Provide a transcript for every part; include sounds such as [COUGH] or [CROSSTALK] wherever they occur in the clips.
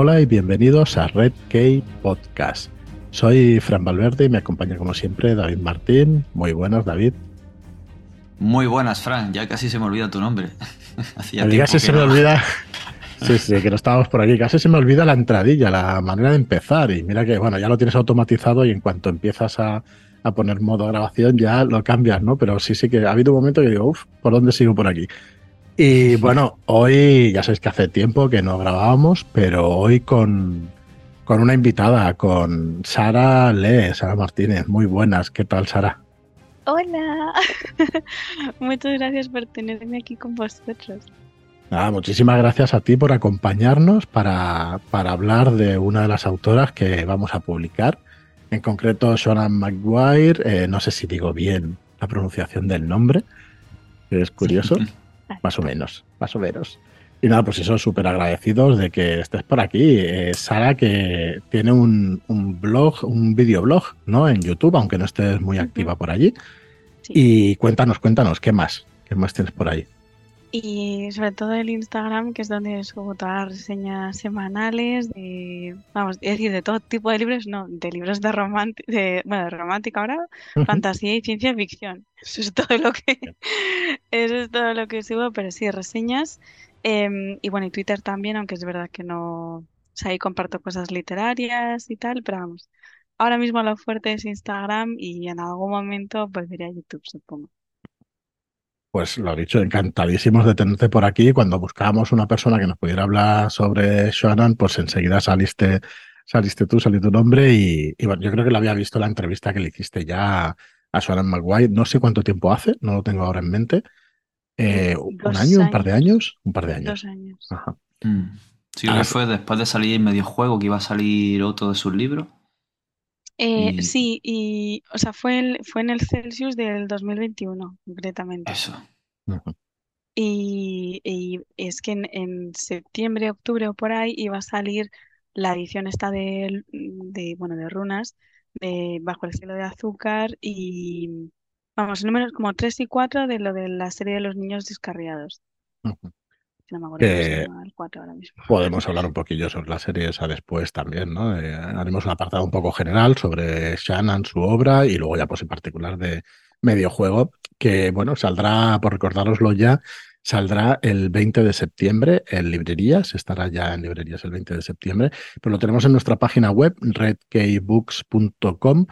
Hola y bienvenidos a Red K Podcast. Soy Fran Valverde y me acompaña como siempre David Martín. Muy buenas, David. Muy buenas, Fran. Ya casi se me olvida tu nombre. [LAUGHS] Hacía casi se me olvida. [LAUGHS] Sí, sí, que no estábamos por aquí. Casi se me olvida la entradilla, la manera de empezar. Y mira que, bueno, ya lo tienes automatizado y en cuanto empiezas a, a poner modo grabación ya lo cambias, ¿no? Pero sí, sí que ha habido un momento que digo, uff, ¿por dónde sigo por aquí? Y bueno, hoy ya sabéis que hace tiempo que no grabábamos, pero hoy con, con una invitada, con Sara Le, Sara Martínez. Muy buenas, ¿qué tal, Sara? Hola, [LAUGHS] muchas gracias por tenerme aquí con vosotros. Nada, muchísimas gracias a ti por acompañarnos para, para hablar de una de las autoras que vamos a publicar. En concreto, Shonan Maguire. Eh, no sé si digo bien la pronunciación del nombre. Es curioso. [LAUGHS] [LAUGHS] Más o menos, más o menos. Y nada, pues eso, súper agradecidos de que estés por aquí. Eh, Sara, que tiene un, blog, un videoblog, ¿no? En YouTube, aunque no estés muy activa por allí. Y cuéntanos, cuéntanos, ¿qué más? ¿Qué más tienes por ahí? Y sobre todo el Instagram, que es donde subo todas las reseñas semanales de, vamos, es decir, de todo tipo de libros, no, de libros de, de, bueno, de romántica ahora, fantasía y ciencia ficción. Eso es todo lo que, [LAUGHS] eso es todo lo que subo, pero sí, reseñas. Em, y bueno, y Twitter también, aunque es verdad que no, o sea, ahí comparto cosas literarias y tal, pero vamos, ahora mismo lo fuerte es Instagram y en algún momento volveré a YouTube, supongo. Pues lo dicho, encantadísimos de tenerte por aquí. Cuando buscábamos una persona que nos pudiera hablar sobre Shonan, pues enseguida saliste, saliste tú, salió tu nombre y, bueno, yo creo que lo había visto la entrevista que le hiciste ya a Shonan Maguire. No sé cuánto tiempo hace, no lo tengo ahora en mente. Eh, ¿Un año, un par de años? Un par de años. Dos años. Ajá. Mm. Sí, que fue después de salir en medio juego que iba a salir otro de sus libros. Eh, Sí, y, o sea, fue, el, fue en el Celsius del 2021, concretamente. Eso. Y, y, es que en, septiembre, octubre o por ahí iba a salir la edición esta de, de bueno, de runas, de Bajo el cielo de azúcar y, vamos, números como 3 y 4 de lo de la serie de los niños descarriados. Podemos hablar un poquillo sobre la serie esa después también, ¿no? Eh, haremos un apartado un poco general sobre Shannon, su obra, y luego ya pues en particular de medio juego, que bueno, saldrá, por recordároslo ya, saldrá el 20 de septiembre en librerías, estará ya en librerías el 20 de septiembre, pero lo tenemos en nuestra página web, redkeybooks.com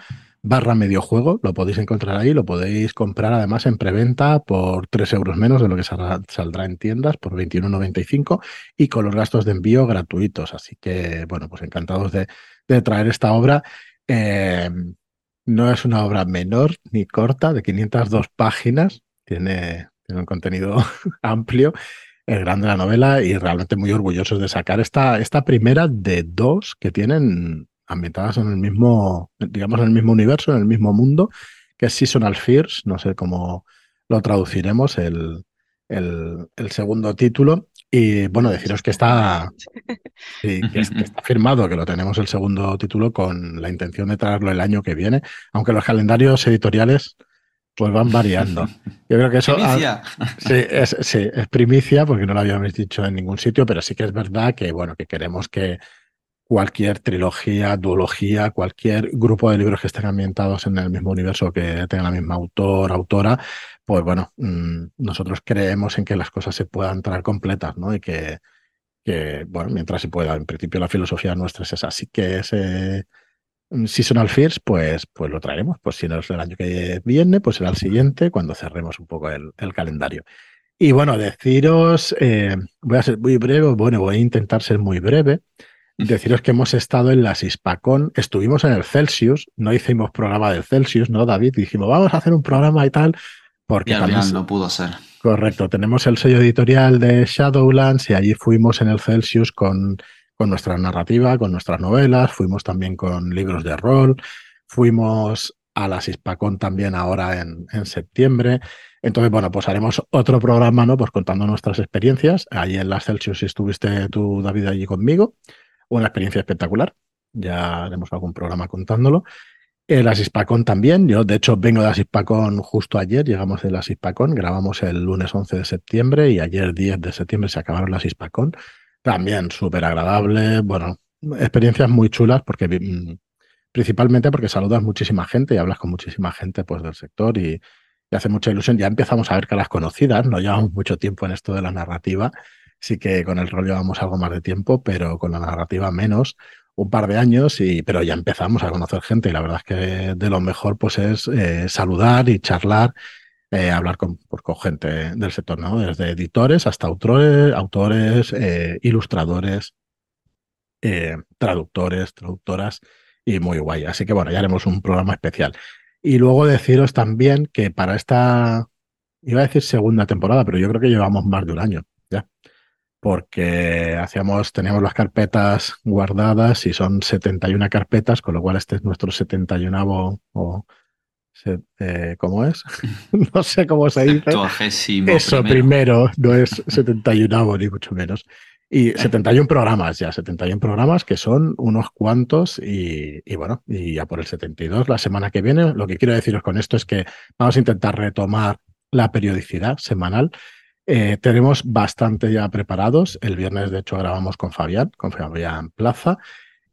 barra mediojuego, lo podéis encontrar ahí, lo podéis comprar además en preventa por 3 euros menos de lo que saldrá, en tiendas, por 21,95 y con los gastos de envío gratuitos. Así que, bueno, pues encantados de, traer esta obra. Eh, no es una obra menor ni corta, de 502 páginas, tiene, tiene un contenido [LAUGHS] amplio. Es grande la novela y realmente muy orgullosos de sacar esta, esta primera de dos que tienen ambientadas en el mismo, digamos, en el mismo universo, en el mismo mundo, que es Seasonal Fears, no sé cómo lo traduciremos, el, el, segundo título. Y bueno, deciros que está, [LAUGHS] que, está firmado, que lo tenemos el segundo título con la intención de traerlo el año que viene, aunque los calendarios editoriales pues van variando. [LAUGHS] Yo creo que eso ¿Primicia? sí, es, sí, es primicia porque no lo habíamos dicho en ningún sitio, pero sí que es verdad que bueno, que queremos que cualquier trilogía, duología, cualquier grupo de libros que estén ambientados en el mismo universo, que tengan la misma autor, autora, pues bueno, mm, nosotros creemos en que las cosas se puedan traer completas, ¿no? Y que, que bueno, mientras se pueda. En principio la filosofía nuestra es esa. Así que ese mm, Seasonal Fears, pues, pues lo traeremos. Pues si no es el año que viene, pues será el siguiente, cuando cerremos un poco el, calendario. Y bueno, deciros, eh, voy a ser muy breve, bueno, voy a intentar ser muy breve. Deciros que hemos estado en las Hispacón, estuvimos en el Celsius, no hicimos programa del Celsius, ¿no, David? Dijimos, vamos a hacer un programa y tal, porque y al final no pudo ser. Correcto, tenemos el sello editorial de Shadowlands y allí fuimos en el Celsius con, con nuestra narrativa, con nuestras novelas, fuimos también con libros de rol, fuimos a las Hispacón también ahora en, en septiembre. Entonces, bueno, pues haremos otro programa, ¿no? Pues contando nuestras experiencias. Allí en las Celsius estuviste tú, David, allí conmigo una experiencia espectacular. Ya haremos algún programa contándolo. El Asispacón también. Yo, de hecho, vengo de Asispacón justo ayer. Llegamos de Asispacón. Grabamos el lunes 11 de septiembre y ayer 10 de septiembre se acabaron las Asispacón. También súper agradable, bueno, experiencias muy chulas porque mm, principalmente porque saludas muchísima gente y hablas con muchísima gente pues del sector y, y hace mucha ilusión. Ya empezamos a ver caras conocidas, no llevamos mucho tiempo en esto de la narrativa, sí que con el rol llevamos algo más de tiempo, pero con la narrativa menos un par de años, y, pero ya empezamos a conocer gente y la verdad es que de lo mejor pues es eh, saludar y charlar, eh, hablar con, pues, gente del sector, ¿no? Desde editores hasta autores, autores eh, ilustradores, traductores, traductoras y muy guay. Así que bueno, ya haremos un programa especial. Y luego deciros también que para esta, iba a decir segunda temporada, pero yo creo que llevamos más de un año porque hacíamos, teníamos las carpetas guardadas y son 71 carpetas, con lo cual este es nuestro 71 o eh, ¿cómo es? [LAUGHS] no sé cómo se dice. Eso primero. no es 71 ni mucho menos. Y 71 programas ya, 71 programas que son unos cuantos y, y, bueno, y ya por el 72 la semana que viene. Lo que quiero deciros con esto es que vamos a intentar retomar la periodicidad semanal eh, tenemos bastante ya preparados. El viernes, de hecho, grabamos con Fabián, con Fabián Plaza.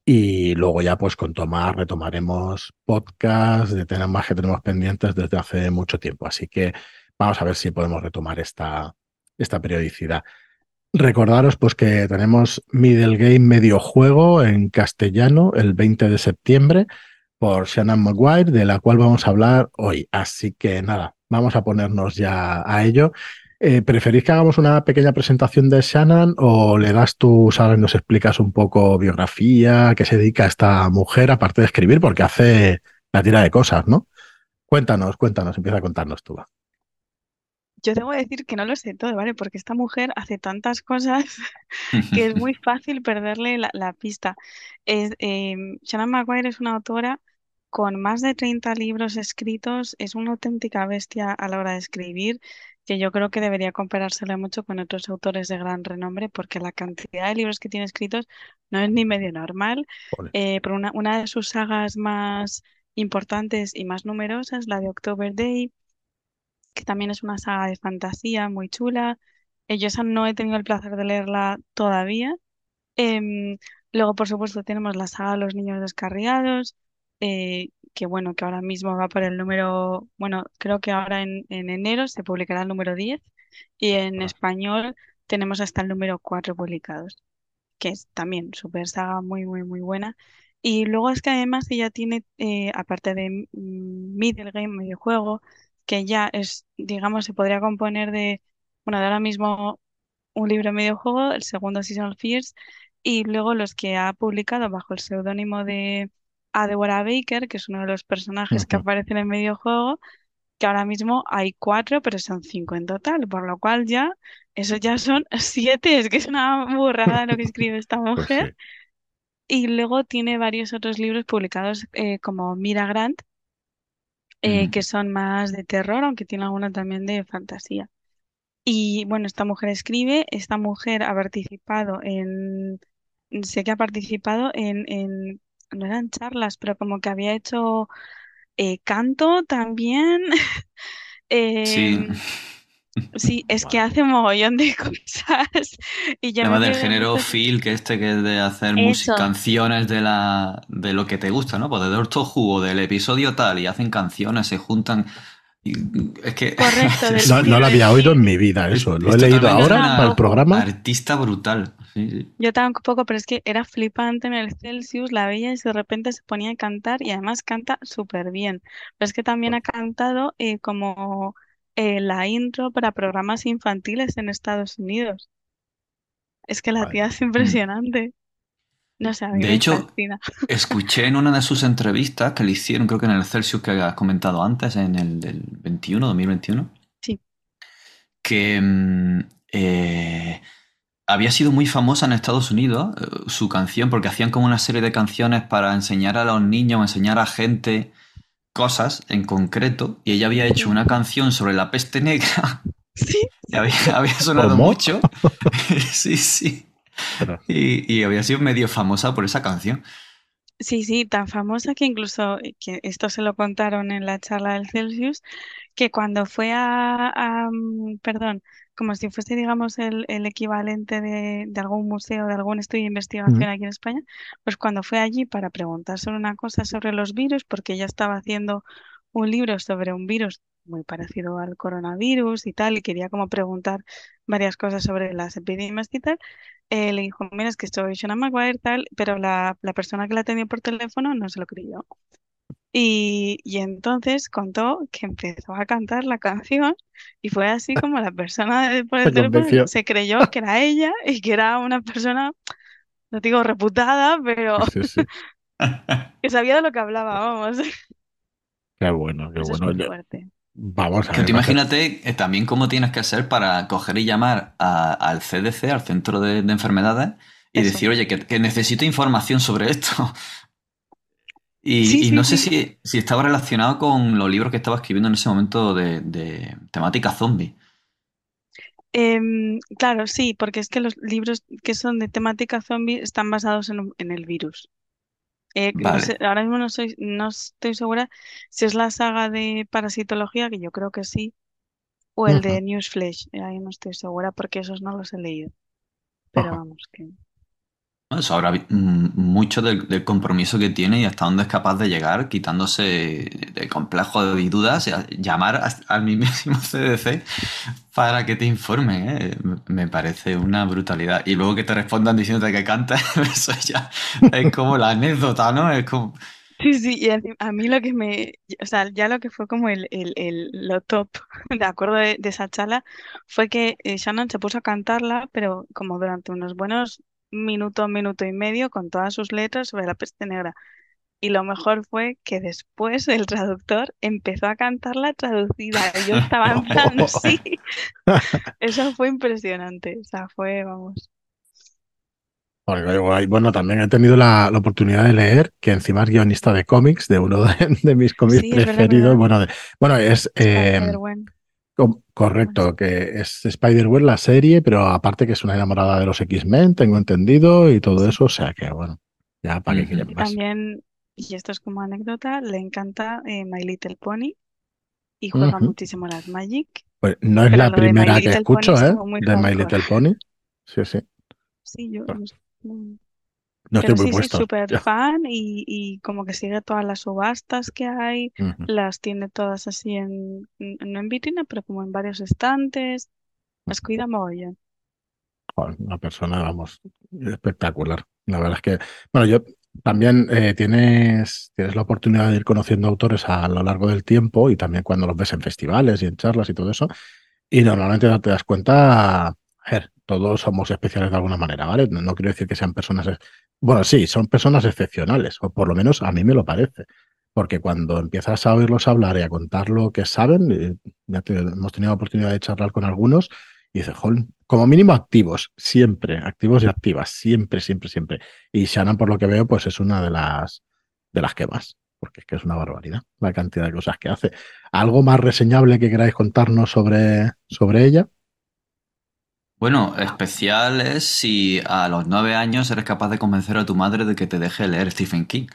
Y luego ya pues con Tomás retomaremos podcast de temas que tenemos pendientes desde hace mucho tiempo. Así que vamos a ver si podemos retomar esta, esta periodicidad. Recordaros pues que tenemos Middle Game Medio Juego en castellano el 20 de septiembre por Shannon Maguire, de la cual vamos a hablar hoy. Así que nada, vamos a ponernos ya a ello. Eh, ¿Preferís que hagamos una pequeña presentación de Shannon o le das tú, Sara, y nos explicas un poco biografía, qué se dedica a esta mujer, aparte de escribir, porque hace la tira de cosas, ¿no? Cuéntanos, cuéntanos, empieza a contarnos tú. Yo debo decir que no lo sé todo, ¿vale? Porque esta mujer hace tantas cosas [LAUGHS] que es muy [LAUGHS] fácil perderle la, pista. Es, eh, Shannon McGuire es una autora con más de 30 libros escritos, es una auténtica bestia a la hora de escribir que yo creo que debería comparársela mucho con otros autores de gran renombre, porque la cantidad de libros que tiene escritos no es ni medio normal. Eh, pero una, una de sus sagas más importantes y más numerosas, la de October Day, que también es una saga de fantasía muy chula. Eh, yo esa no he tenido el placer de leerla todavía. Em, luego, por supuesto, tenemos la saga Los Niños Descarriados, eh, que bueno, que ahora mismo va por el número, bueno, creo que ahora en, enero se publicará el número 10 y en ah. español tenemos hasta el número 4 publicados, que es también súper saga muy, muy, muy buena. Y luego es que además ella tiene, eh, aparte de Middle Game, medio juego, que ya es, digamos, se podría componer de, bueno, de ahora mismo un libro medio juego, el segundo Season of Fears, y luego los que ha publicado bajo el seudónimo de a Deborah Baker, que es uno de los personajes que aparece en el videojuego, que ahora mismo hay cuatro, pero son cinco en total, por lo cual ya, eso ya son [LAUGHS] siete, es que es una burrada lo que escribe esta [LAUGHS] pues mujer. Y luego tiene varios otros libros publicados eh, como Mira Grant, eh, que son más de terror, aunque tiene alguna también de fantasía. Y bueno, esta mujer escribe, esta mujer ha participado en, sé que ha participado en, en no eran charlas, pero como que había hecho eh, canto también. [LAUGHS] sí. Em, sí, [LAUGHS] es que hace un mogollón de [LAUGHS] cosas. Y Además del género feel, que este que es de hacer canciones de la de lo que te gusta, ¿no? Pues de Doctor Jugo, del episodio tal, y hacen canciones, se juntan. Es que [LAUGHS] Correcto. [LAUGHS] no, lo había oído en mi vida eso. Lo he leído ahora para el programa. Artista brutal. Yo tampoco, pero es que era flipante en el Celsius, la veía y de repente se ponía a cantar y además canta súper bien. Pero es que también ha cantado eh, como eh, la intro para programas infantiles en Estados Unidos. Es que la tía es mm. impresionante. No sé, De hecho, [LAUGHS] escuché en una de sus entrevistas que le hicieron, creo que en el Celsius que has comentado antes, en el del 21, 2021. Sí. Que mm, eh, había sido muy famosa en Estados Unidos eh, su canción porque hacían como una serie de canciones para enseñar a los niños, enseñar a gente cosas en concreto y ella había hecho una canción sobre la peste negra. Sí. [LAUGHS] Y había, sonado mucho. [LAUGHS] sí, sí. [LAUGHS] Y, y, había sido medio famosa por esa canción. Sí, sí, tan famosa que incluso, eh, que esto se lo contaron en la charla del Celsius, que cuando fue a, a, mm, perdón, como si fuese, digamos, el, el equivalente de, de algún museo, de algún estudio de investigación aquí en España, pues cuando fue allí para preguntar sobre una cosa sobre los virus, porque ella estaba haciendo un libro sobre un virus muy parecido al coronavirus y tal, y quería como preguntar varias cosas sobre las epidemias y tal, eh, le dijo, mira, es que estoy Shona Maguire, tal, pero la, la persona que la atendió por teléfono no se lo creyó. Y, y entonces contó que empezó a cantar la canción y fue así [LAUGHS] como la persona de- por Te el teléfono se creyó que era ella y que era una persona, no digo reputada, pero Sí, [LAUGHS] que sabía de lo que hablaba, vamos. Qué bueno, qué Eso es bueno. muy fuerte. Vamos a Que ver, imagínate eh, también cómo tienes que ser para coger y llamar a- al CDC, al Centro de, de Enfermedades, y Eso. decir, oye, que, que necesito información sobre esto. [LAUGHS] Sí, Y, sí, no sé si, si estaba relacionado con los libros que estaba escribiendo en ese momento de, de temática zombie. Em, claro, sí, porque es que los libros que son de temática zombie están basados en el virus. Eh, no sé, ahora mismo no soy, no estoy segura si es la saga de parasitología, que yo creo que sí, o el Ujú, de Newsflash. eh, Ahí no estoy segura porque esos no los he leído. Pero ajá. vamos, que Habla mm, mucho del, compromiso que tiene y hasta dónde es capaz de llegar, quitándose de complejos y dudas, llamar al mismísimo [LAUGHS] CDC para que te informen, ¿eh? Me parece una brutalidad. Y luego que te respondan diciéndote que cantas, [LAUGHS] eso ya es como la anécdota, ¿no? Es como... Sí, sí, y a, a mí lo que me, o sea, ya lo que fue como el, el, el lo top, [LAUGHS] de acuerdo de, de esa charla, fue que eh, Shannon se puso a cantarla, pero como durante unos buenos minuto, minuto y medio, con todas sus letras sobre la peste negra. Y lo mejor fue que después el traductor empezó a cantarla traducida. Y yo estaba en plan, [LAUGHS] sí, eso fue impresionante. O sea, fue, vamos. Bueno, también he tenido la, la oportunidad de leer que encima es guionista de cómics, de uno de, de mis cómics Sí, preferidos. Bueno, de- bueno, es eh, correcto, que es Spider-Man la serie, pero aparte que es una enamorada de los X-Men, tengo entendido, y todo eso. O sea que, bueno, ya para quieren Y más. también, y esto es como anécdota, le encanta eh, My Little Pony y juega Ujú. muchísimo las Magic. Pues no es la primera que Pony escucho, es ¿eh? De My. Little Pony. Sí, sí. Sí, yo sé, no- estoy Pero muy sí, sí, súper fan y, y como que sigue todas las subastas que hay, las tiene todas así en, no en vitrina, pero como en varios estantes, las cuida mogollón. Joder, una persona, vamos, espectacular. La verdad es que, bueno, yo también eh, tienes, tienes la oportunidad de ir conociendo autores a lo largo del tiempo y también cuando los ves en festivales y en charlas y todo eso. Y normalmente no te das cuenta, a ver, todos somos especiales de alguna manera, ¿vale? No, no quiero decir que sean personas, bueno, sí, son personas excepcionales, o por lo menos a mí me lo parece. Porque cuando empiezas a oírlos hablar y a contar lo que saben, eh, ya hemos tenido la oportunidad de charlar con algunos y dices, "Jol, como mínimo activos, siempre, activos y activas, siempre, siempre, siempre. Y Shannon, por lo que veo, pues es una de las, de las que más, porque es que es una barbaridad la cantidad de cosas que hace. ¿Algo más reseñable que queráis contarnos sobre, sobre ella? Bueno, especial es si a los nueve años eres capaz de convencer a tu madre de que te deje leer Stephen King.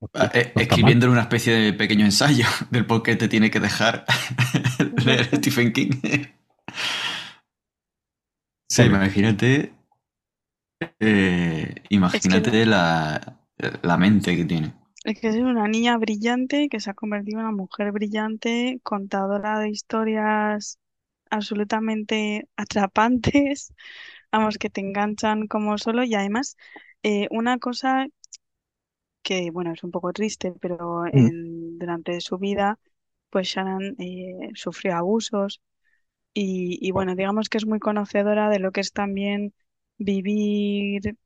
Hostia, Eh, no está mal. escribiéndole una especie de pequeño ensayo [LAUGHS] del por qué te tiene que dejar [LAUGHS] leer. [LAUGHS] Stephen King. Sí, imagínate, eh, imagínate la, la mente que tiene. Es que es una niña brillante que se ha convertido en una mujer brillante, contadora de historias absolutamente atrapantes, [LAUGHS] vamos, que te enganchan como solo y además eh, una cosa que, bueno, es un poco triste, pero Mm, en, durante su vida, pues Shannon eh, sufrió abusos y, y bueno, digamos que es muy conocedora de lo que es también vivir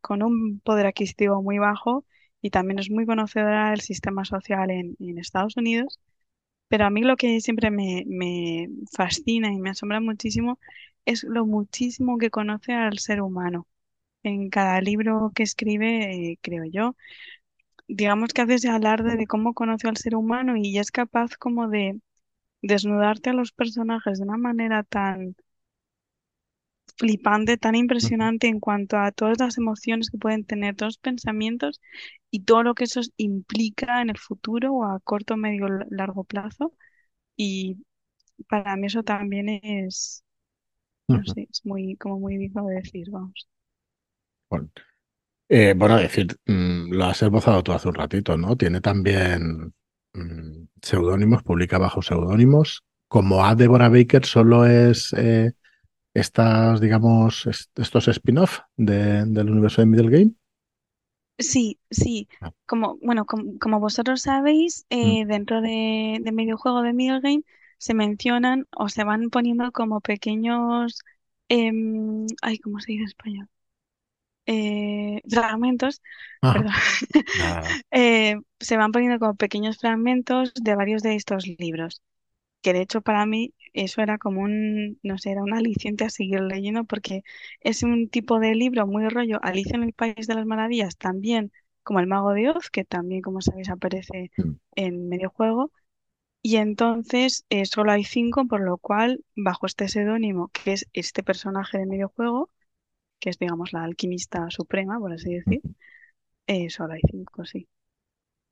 con un poder adquisitivo muy bajo y también es muy conocedora del sistema social en, en Estados Unidos. Pero a mí lo que siempre me, me fascina y me asombra muchísimo es lo muchísimo que conoce al ser humano. En cada libro que escribe, eh, creo yo, digamos que hace ese alarde de cómo conoce al ser humano y es capaz como de desnudarte a los personajes de una manera tan flipante, tan impresionante en cuanto a todas las emociones que pueden tener, todos los pensamientos y todo lo que eso implica en el futuro o a corto, medio, largo plazo. Y para mí eso también es, no sé, es muy, como muy digno de decir, vamos. Bueno, eh, bueno decir, mm, lo has esbozado tú hace un ratito, ¿no? Tiene también mm, seudónimos, publica bajo seudónimos. Como a Deborah Baker solo es eh, estas, digamos, estos spin-off del universo de Middle Game. Sí, sí. Ah. Como, bueno, como, vosotros sabéis, eh, Mm. dentro de, de medio juego de Middle Game se mencionan o se van poniendo como pequeños, em, ay, ¿cómo se dice en español? Eh, fragmentos, Ajá. perdón, [LAUGHS] eh, se van poniendo como pequeños fragmentos de varios de estos libros. Que de hecho para mí eso era como un, no sé, era un aliciente a seguir leyendo porque es un tipo de libro muy rollo Alicia en el País de las Maravillas, también como El Mago de Oz, que también, como sabéis, aparece Mm. en medio juego. Y entonces eh, solo hay cinco, por lo cual, bajo este seudónimo, que es este personaje de medio juego, que es, digamos, la alquimista suprema, por así decir, eh, solo hay cinco, sí.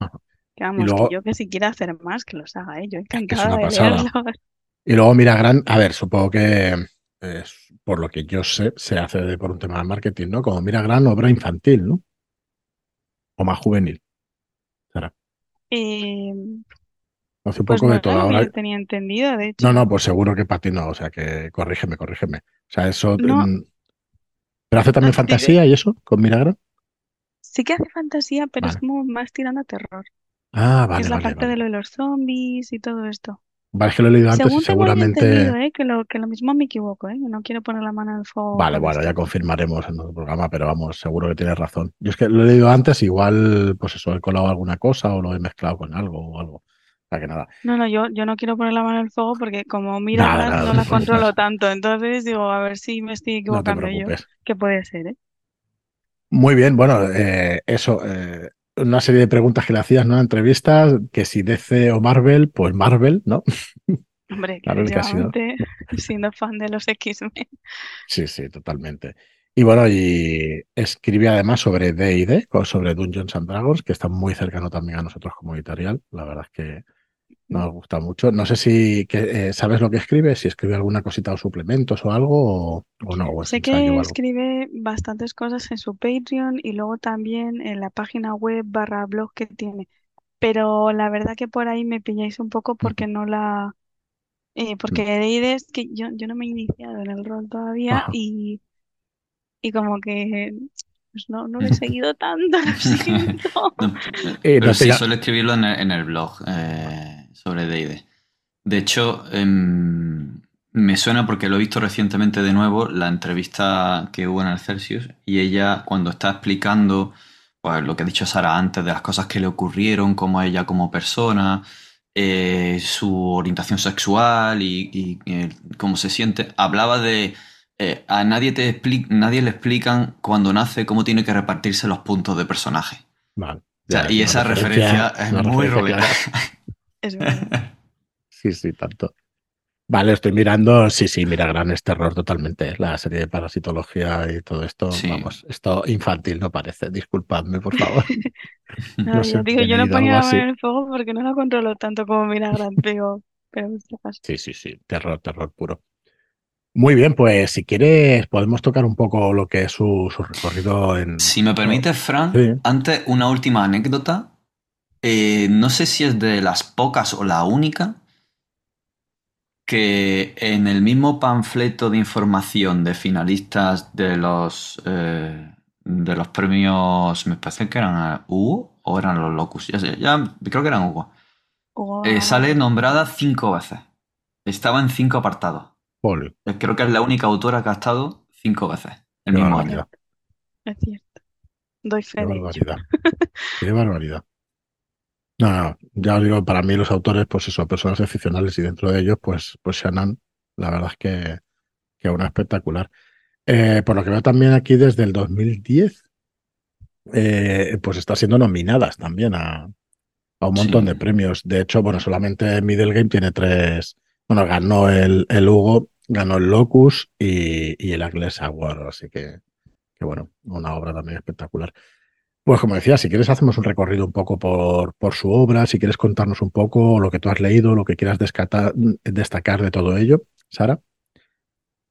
Ajá. Vamos, luego- que yo que si quiera hacer más, que los haga, ¿eh? Yo encantada de leerlos. [LAUGHS] Y luego mira Gran, a ver, supongo que es, por lo que yo sé, se hace de- por un tema de marketing, ¿no? Como mira Gran, obra infantil, ¿no? O más juvenil. Será. Eh, Hace un pues poco no de que Ahora, tenía entendido, de hecho. no, no, pues seguro que para ti no, o sea que corrígeme, corrígeme. O sea, eso. No. mm, ¿Pero hace también No, diré- fantasía y eso con mira Gran? Sí que hace fantasía, pero es como más tirando a terror. Ah, que vale, es la vale, parte vale. de lo de los zombies y todo esto. Vale, es que lo he leído antes y tengo seguramente. entendido, ¿eh? Que lo, que lo mismo me equivoco, ¿eh? No quiero poner la mano en el fuego Vale, bueno, esto. ya confirmaremos en otro programa, pero vamos, seguro que tienes razón. Yo es que lo he leído antes, igual, pues eso, he colado alguna cosa o lo he mezclado con algo o algo. O sea que nada. No, no, yo, yo no quiero poner la mano en el fuego porque como mira Nada, Gran, nada, no la controlo tanto. Entonces digo, a ver si me estoy No equivocando yo. Que puede ser, ¿eh? Muy bien, bueno, eh, eso, eh, una serie de preguntas que le hacías, ¿no? Entrevistas, que si DC o Marvel, pues Marvel, ¿no? [LAUGHS] Hombre, que Claro, que ha sido. últimamente, siendo fan de los X-Men. Sí, sí, totalmente. Y bueno, y escribe además sobre D&D, co- sobre Dungeons and Dragons, que está muy cercano también a nosotros como editorial. La verdad es que nos gusta mucho. No sé si que, eh, sabes lo que escribe, si escribe alguna cosita o suplementos o algo, o, o no, o Sé que algo. escribe bastantes cosas en su Patreon y luego también en la página web barra blog que tiene. Pero la verdad que por ahí me pilláis un poco porque no la... eh, porque de idea es que yo, yo no me he iniciado en el rol todavía Ajá. y, y como que pues no, no lo he seguido tanto, [LAUGHS] lo [LAUGHS] siento. No, Eh, pero te sí, suele escribirlo en el, en el blog eh, sobre D&D. De hecho, em, me suena porque lo he visto recientemente de nuevo, la entrevista que hubo en el Celsius, y ella cuando está explicando pues, lo que ha dicho Sara antes de las cosas que le ocurrieron, como a ella como persona, eh, su orientación sexual y, y, eh, cómo se siente, hablaba de... eh, a nadie, te nadie le explican cuando nace cómo tiene que repartirse los puntos de personaje. Vale. O sea, Ya, y esa referencia, es muy referencia. [LAUGHS] Es verdad. [LAUGHS] Sí, sí, tanto. Vale, estoy mirando. Sí, sí, mira, gran es terror totalmente. La serie de parasitología y todo esto, Sí. vamos, esto infantil no parece. Disculpadme, por favor. [LAUGHS] No, [LAUGHS] No sé, yo digo, yo no ponía la mano en el fuego porque no la controlo tanto como Milagran, pero, pero en este caso. Sí, sí, sí, terror, terror puro. Muy bien, pues si quieres podemos tocar un poco lo que es su, su recorrido en... Si me permites, Fran, Sí. antes una última anécdota. Eh, no sé si es de las pocas o la única que en el mismo panfleto de información de finalistas de los eh, de los premios, me parece que eran Hugo o eran los Locus, ya sé, ya creo que eran Hugo. Eh, sale nombrada cinco veces. Estaba en cinco apartados. Creo que es la única autora que ha estado cinco veces el qué mismo barbaridad, año. Es cierto. Doy fe qué de ello. barbaridad. [LAUGHS] Qué barbaridad. No, no, ya os digo, para mí los autores, pues eso, personas excepcionales y dentro de ellos, pues, pues Shannon, la verdad es que, que una espectacular. Eh, por lo que veo también aquí desde el 2010, eh, pues está siendo nominadas también a, a un montón Sí. de premios. De hecho, bueno, solamente Middle Game tiene tres. Bueno, ganó el, el Hugo, ganó el Locus y, y el Agles Award, así que, que bueno, una obra también espectacular. Pues como decía, si quieres hacemos un recorrido un poco por, por su obra, si quieres contarnos un poco lo que tú has leído, lo que quieras descatar- destacar de todo ello, Sara.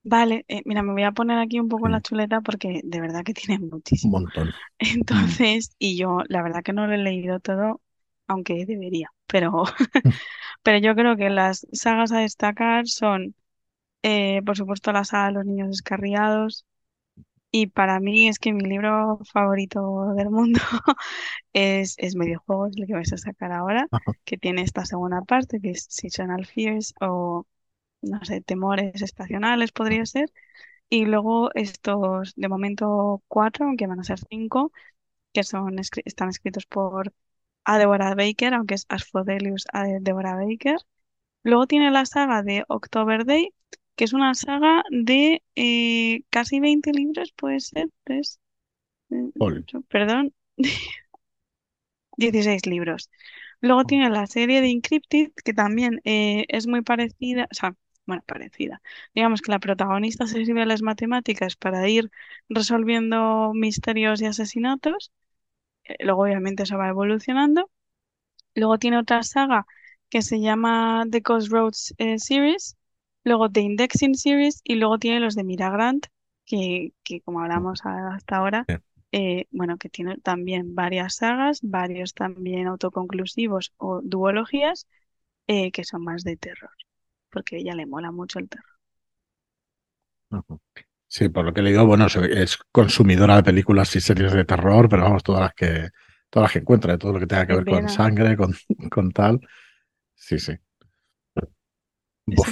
Vale, eh, mira, me voy a poner aquí un poco Sí, la chuleta porque de verdad que tiene un muchísimo. montón. [LAUGHS] Mm. Entonces, y yo la verdad que no lo he leído todo, aunque debería, pero, [LAUGHS] [LAUGHS] pero yo creo que las sagas a destacar son, eh, por supuesto, la saga de los niños descarriados. Y para mí es que mi libro favorito del mundo [LAUGHS] es, es Mediojuegos, el que vais a sacar ahora, Ajá. que tiene esta segunda parte, que es Seasonal Fears o, no sé, temores estacionales podría ser. Y luego estos, de momento, cuatro, aunque van a ser cinco, que son, están escritos por A. Deborah Baker, aunque es Asphodelius A. Deborah Baker. Luego tiene la saga de October Day, que es una saga de eh, casi 20 libros, puede ser, tres, eh, perdón, [LAUGHS] 16 libros. Luego tiene la serie de Encrypted, que también eh, es muy parecida, o sea, bueno, parecida. Digamos que la protagonista se sirve de las matemáticas para ir resolviendo misterios y asesinatos. Eh, luego, obviamente, eso va evolucionando. Luego tiene otra saga que se llama The Ghost Roads eh, Series. Luego The Indexing Series. Y luego tiene los de Mira Grant, que, que como hablamos hasta ahora, Sí. eh, bueno, que tiene también varias sagas, varios también autoconclusivos o duologías, eh, que son más de terror, porque a ella le mola mucho el terror. Sí, por lo que he leído, bueno, es consumidora de películas y series de terror, pero vamos, todas las que, todas las que encuentra, todo lo que tenga que ver con sangre, con, [LAUGHS] con tal. Sí, sí.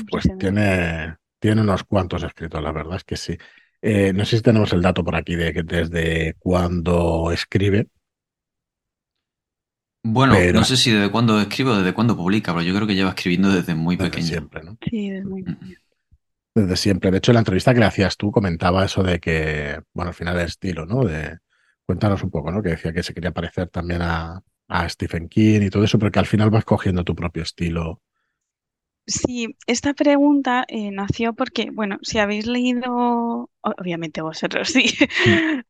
Pues tiene, tiene unos cuantos escritos, la verdad es que sí. Eh, no sé si tenemos el dato por aquí de que desde cuándo escribe, Bueno, pero no sé si desde cuándo escribe o desde cuándo publica, pero yo creo que lleva escribiendo desde muy desde pequeño. siempre, ¿no? Sí, es muy pequeño. Desde siempre. De hecho, en la entrevista que le hacías tú comentaba eso de que, bueno, al final el estilo, ¿no? De, cuéntanos un poco, ¿no? Que decía que se quería parecer también a, a Stephen King y todo eso, pero que al final vas cogiendo tu propio estilo. Sí, esta pregunta eh, nació porque, bueno, si habéis leído, obviamente vosotros [LAUGHS] sí,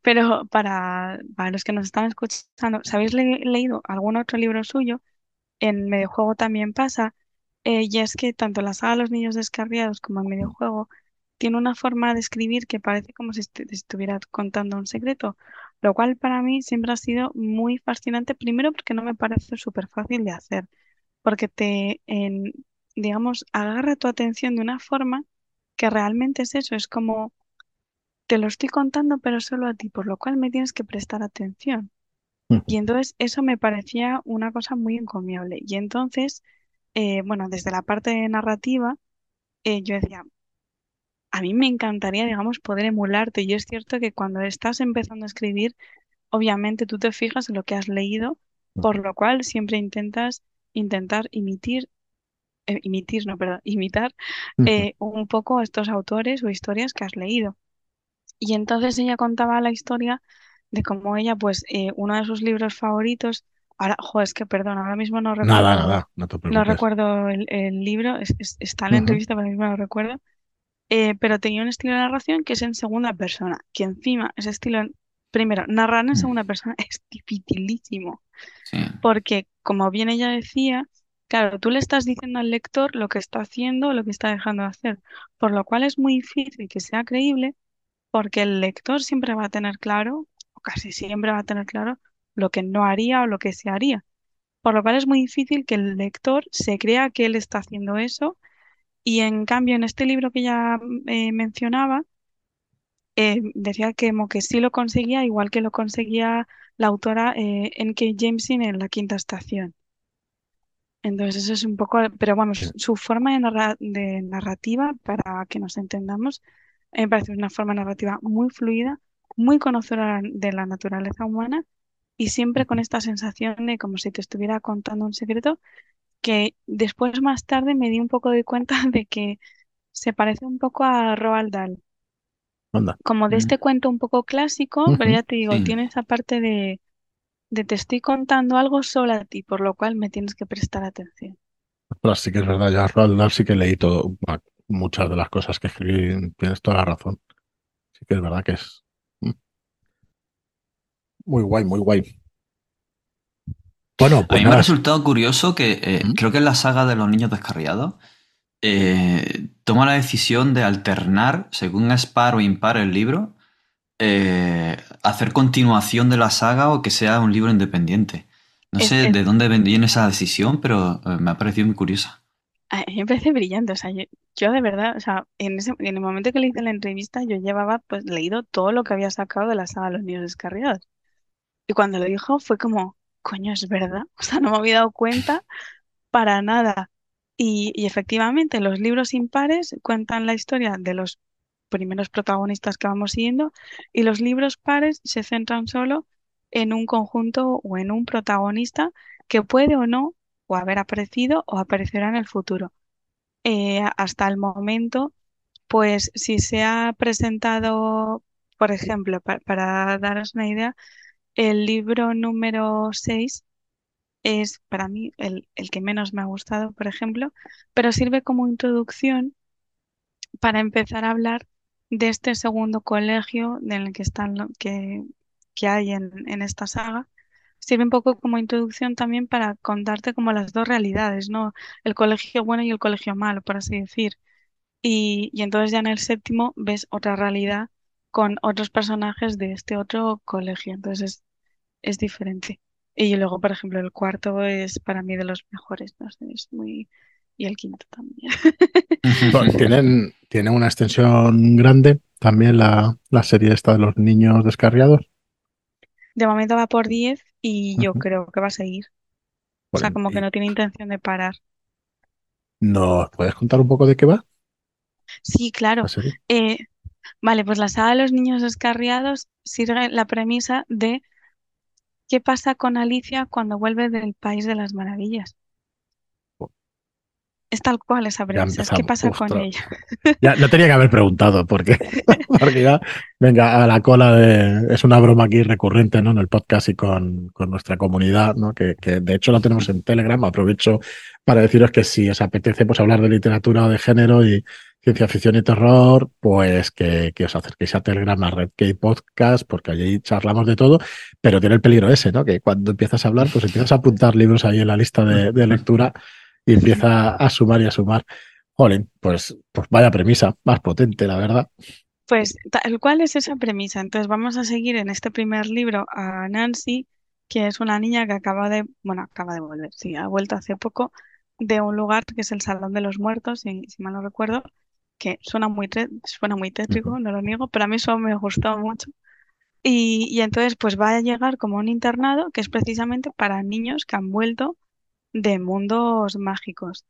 pero para, para los que nos están escuchando, si habéis le- leído algún otro libro suyo, en Mediojuego también pasa, eh, y es que tanto la saga Los Niños Descarriados como en Mediojuego tiene una forma de escribir que parece como si estu- estuviera contando un secreto, lo cual para mí siempre ha sido muy fascinante, primero porque no me parece súper fácil de hacer porque te, en, digamos, agarra tu atención de una forma que realmente es eso, es como te lo estoy contando, pero solo a ti, por lo cual me tienes que prestar atención. Y entonces eso me parecía una cosa muy encomiable. Y entonces, eh, bueno, desde la parte narrativa, eh, yo decía, a mí me encantaría, digamos, poder emularte. Y es cierto que cuando estás empezando a escribir, obviamente tú te fijas en lo que has leído, por lo cual siempre intentas intentar imitar eh, [LAUGHS] imitir, no, perdón, imitar eh, un poco a estos autores o historias que has leído. Y entonces ella contaba la historia de cómo ella, pues, eh, uno de sus libros favoritos, ahora, jo, es que perdón, ahora mismo no Nada, recuerdo, nada, no te no recuerdo el, el libro, es- es- está en la entrevista, pero mismo no lo recuerdo, eh, pero tenía un estilo de narración que es en segunda persona, que encima ese estilo, en- primero, narrar en Mm. segunda persona [LAUGHS] es dificilísimo Sí. porque, como bien ella decía, claro, tú le estás diciendo al lector lo que está haciendo o lo que está dejando de hacer, por lo cual es muy difícil que sea creíble, porque el lector siempre va a tener claro, o casi siempre va a tener claro, lo que no haría o lo que se haría. Por lo cual es muy difícil que el lector se crea que él está haciendo eso, y en cambio en este libro que ella eh, mencionaba, eh, decía que como que sí lo conseguía, igual que lo conseguía la autora eh, N.K. Jemisin en La Quinta Estación. Entonces eso es un poco, pero vamos, su forma de, narra- de narrativa, para que nos entendamos, me parece una forma narrativa muy fluida, muy conocedora de la naturaleza humana y siempre con esta sensación de como si te estuviera contando un secreto, que después más tarde me di un poco de cuenta [LAUGHS] de que se parece un poco a Roald Dahl, Anda. como de Mm. este cuento un poco clásico, pero ya te digo, Sí. tiene esa parte de, de te estoy contando algo solo a ti, por lo cual me tienes que prestar atención. Pero sí que es verdad, ya Roald Dahl sí que leí todo, muchas de las cosas que escribí, tienes toda la razón. Sí que es verdad que es mm, muy guay, muy guay. Bueno, A pues mí me ha resultado curioso que eh, ¿Mm? creo que en la saga de los niños descarriados eh, toma la decisión de alternar, según es par o impar el libro, eh, hacer continuación de la saga o que sea un libro independiente. No Es- sé es- de dónde viene esa decisión, pero eh, me ha parecido muy curiosa. A mí me parece brillante, o sea, yo, yo de verdad, o sea, en ese, en el momento que le hice la entrevista, yo llevaba pues leído todo lo que había sacado de la saga Los Niños Descarriados. Y cuando lo dijo fue como, coño, es verdad, [LAUGHS] o sea, no me había dado cuenta para nada. Y, y efectivamente, los libros impares cuentan la historia de los primeros protagonistas que vamos siguiendo y los libros pares se centran solo en un conjunto o en un protagonista que puede o no o haber aparecido o aparecerá en el futuro. Eh, hasta el momento, pues si se ha presentado, por ejemplo, pa- para daros una idea, el libro número 6 es para mí el, el que menos me ha gustado, por ejemplo, pero sirve como introducción para empezar a hablar de este segundo colegio en el que están que, que hay en, en esta saga. Sirve un poco como introducción también para contarte como las dos realidades, ¿no? El colegio bueno y el colegio malo, por así decir. Y, y entonces ya en el séptimo ves otra realidad con otros personajes de este otro colegio. Entonces es, es diferente. Y luego, por ejemplo, el cuarto es para mí de los mejores, no es muy... Y el quinto también. Bueno, Tienen, tienen una extensión grande también la, la serie esta de los niños descarriados. De momento va por 10 y yo creo que va a seguir. O sea, como que no tiene intención de parar. ¿Nos puedes contar un poco de qué va Sí, la claro. Eh, vale, pues la saga de los niños descarriados sirve la premisa de qué pasa con Alicia cuando vuelve del País de las Maravillas. Es tal cual esa premisa, qué pasa con ella. [LAUGHS] Ya, no tenía que haber preguntado, porque, [LAUGHS] porque ya, venga, a la cola de. Es una broma aquí recurrente, ¿no? En el podcast y con, con nuestra comunidad, ¿no? Que, que de hecho la tenemos en Telegram. Aprovecho para deciros que si os apetece pues, hablar de literatura o de género y ciencia ficción y terror, pues que, que os acerquéis a Telegram, a Red Key Podcast, porque allí charlamos de todo, pero tiene el peligro ese, ¿no? Que cuando empiezas a hablar, pues empiezas a apuntar libros ahí en la lista de, de lectura y empieza a sumar y a sumar. Jolín, pues, pues vaya premisa, más potente, la verdad. Pues tal cual es esa premisa. Entonces vamos a seguir en este primer libro a Nancy, que es una niña que acaba de, bueno, acaba de volver, sí, ha vuelto hace poco de un lugar que es el Salón de los Muertos, si, si mal no recuerdo, que suena muy, suena muy tétrico, no lo niego, pero a mí eso me gustó mucho. Y, y entonces pues va a llegar como un internado que es precisamente para niños que han vuelto de mundos mágicos.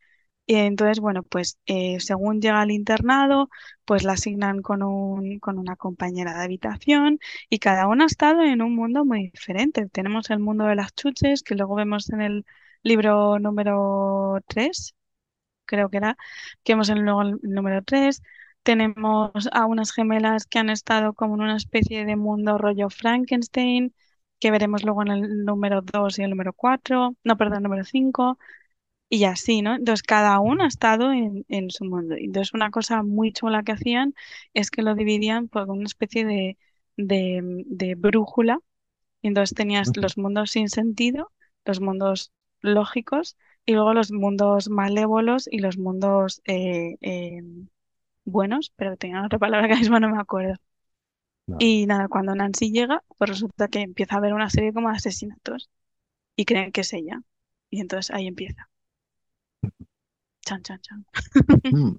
Y entonces, bueno, pues eh, según llega al internado, pues la asignan con un, con una compañera de habitación y cada una ha estado en un mundo muy diferente. Tenemos el mundo de las chuches, que luego vemos en el libro número 3, creo que era, que vemos en luego el número 3. Tenemos a unas gemelas que han estado como en una especie de mundo rollo Frankenstein, que veremos luego en el número 2 y el número 4, no, perdón, número 5. Y así, ¿no? Entonces cada uno ha estado en, en su mundo. Entonces una cosa muy chula que hacían es que lo dividían por una especie de, de, de brújula. Y entonces tenías los mundos sin sentido, los mundos lógicos y luego los mundos malévolos y los mundos eh, eh, buenos, pero tenía otra palabra que ahora mismo no me acuerdo. No. Y nada, cuando Nancy llega, pues resulta que empieza a haber una serie como de asesinatos y creen que es ella. Y entonces ahí empieza. Chan, chan, chan. [LAUGHS] Mm.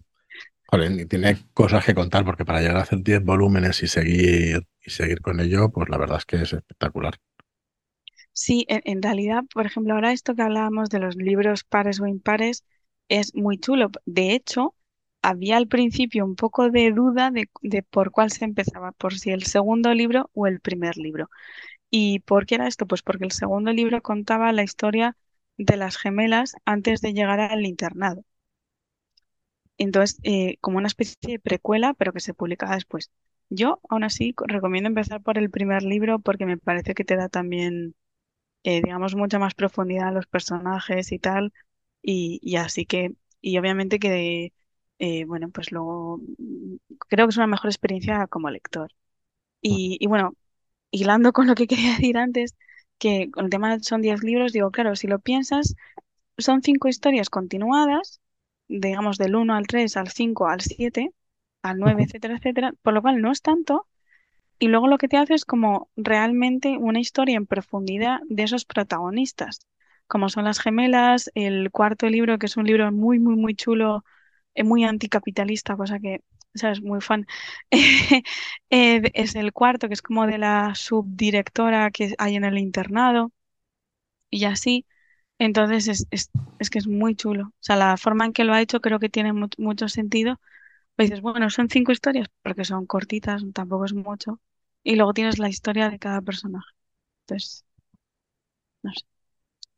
Y tiene cosas que contar, porque para llegar a hacer 10 volúmenes y seguir, y seguir con ello, pues la verdad es que es espectacular. Sí, en, en realidad, por ejemplo, ahora esto que hablábamos de los libros pares o impares es muy chulo. De hecho, había al principio un poco de duda de, de por cuál se empezaba, por si el segundo libro o el primer libro. ¿Y por qué era esto? Pues porque el segundo libro contaba la historia de las gemelas antes de llegar al internado. Entonces, eh, como una especie de precuela, pero que se publicaba después. Yo, aún así, co- recomiendo empezar por el primer libro porque me parece que te da también, eh, digamos, mucha más profundidad a los personajes y tal. Y, y así que, y obviamente que, eh, bueno, pues luego mm, creo que es una mejor experiencia como lector. Y, y bueno, hilando con lo que [LAUGHS] quería decir antes, que con el tema son 10 libros, digo, claro, si lo piensas, son cinco historias continuadas, digamos del 1 al 3, al 5, al 7, al 9, etcétera, etcétera, por lo cual no es tanto. Y luego lo que te hace es como realmente una historia en profundidad de esos protagonistas, como son las gemelas, el cuarto libro, que es un libro muy, muy, muy chulo, eh, muy anticapitalista, cosa que, ¿sabes? Muy fan. [LAUGHS] Eh, es el cuarto, que es como de la subdirectora que hay en el internado, y así. Entonces es, es, es que es muy chulo. O sea, la forma en que lo ha hecho creo que tiene mu- mucho sentido. Pues dices, bueno, son cinco historias, porque son cortitas, tampoco es mucho. Y luego tienes la historia de cada personaje. Entonces, no sé.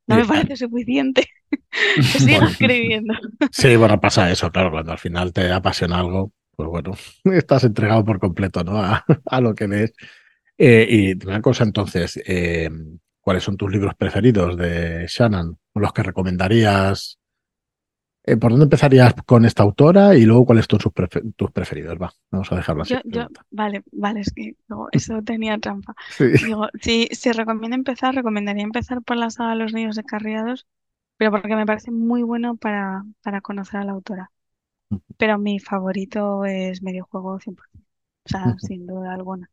No me parece suficiente [LAUGHS] [LAUGHS] que siga escribiendo. Sí, bueno, pasa eso, claro, cuando al final te apasiona algo, pues bueno, [LAUGHS] estás entregado por completo, ¿no? A, a lo que lees. Eh, y una cosa, entonces, eh, ¿cuáles son tus libros preferidos de Shannon? ¿O los que recomendarías? Eh, ¿por dónde empezarías con esta autora y luego cuáles son sus prefe- tus preferidos? Va, vamos a dejarlo así. Yo, yo, vale, vale, es que no, [LAUGHS] eso tenía trampa. Sí. Digo, si, si recomiendo empezar, recomendaría empezar por la saga Los Niños Descarriados, pero porque me parece muy bueno para, para conocer a la autora. Pero mi favorito es Mediojuego 100%, o sea, sin duda alguna.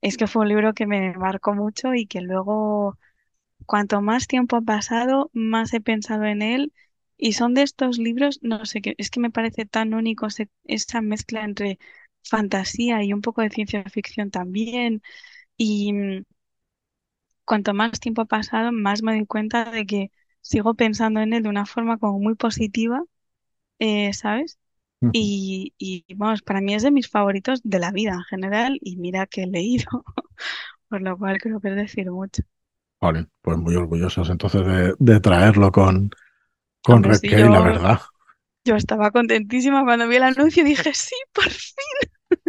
Es que fue un libro que me marcó mucho y que luego, cuanto más tiempo ha pasado, más he pensado en él. Y son de estos libros, no sé, qué es que me parece tan único ese- esa mezcla entre fantasía y un poco de ciencia ficción también. Y mm, cuanto más tiempo ha pasado, más me doy cuenta de que sigo pensando en él de una forma como muy positiva, eh, ¿sabes? Y, y vamos, para mí es de mis favoritos de la vida en general y mira que he leído, [LAUGHS] por lo cual creo que es decir mucho. Jolín, pues muy orgullosos entonces de, de traerlo con, con Hombre, Red yo- la verdad. Yo estaba contentísima cuando vi el anuncio y dije, sí, por fin.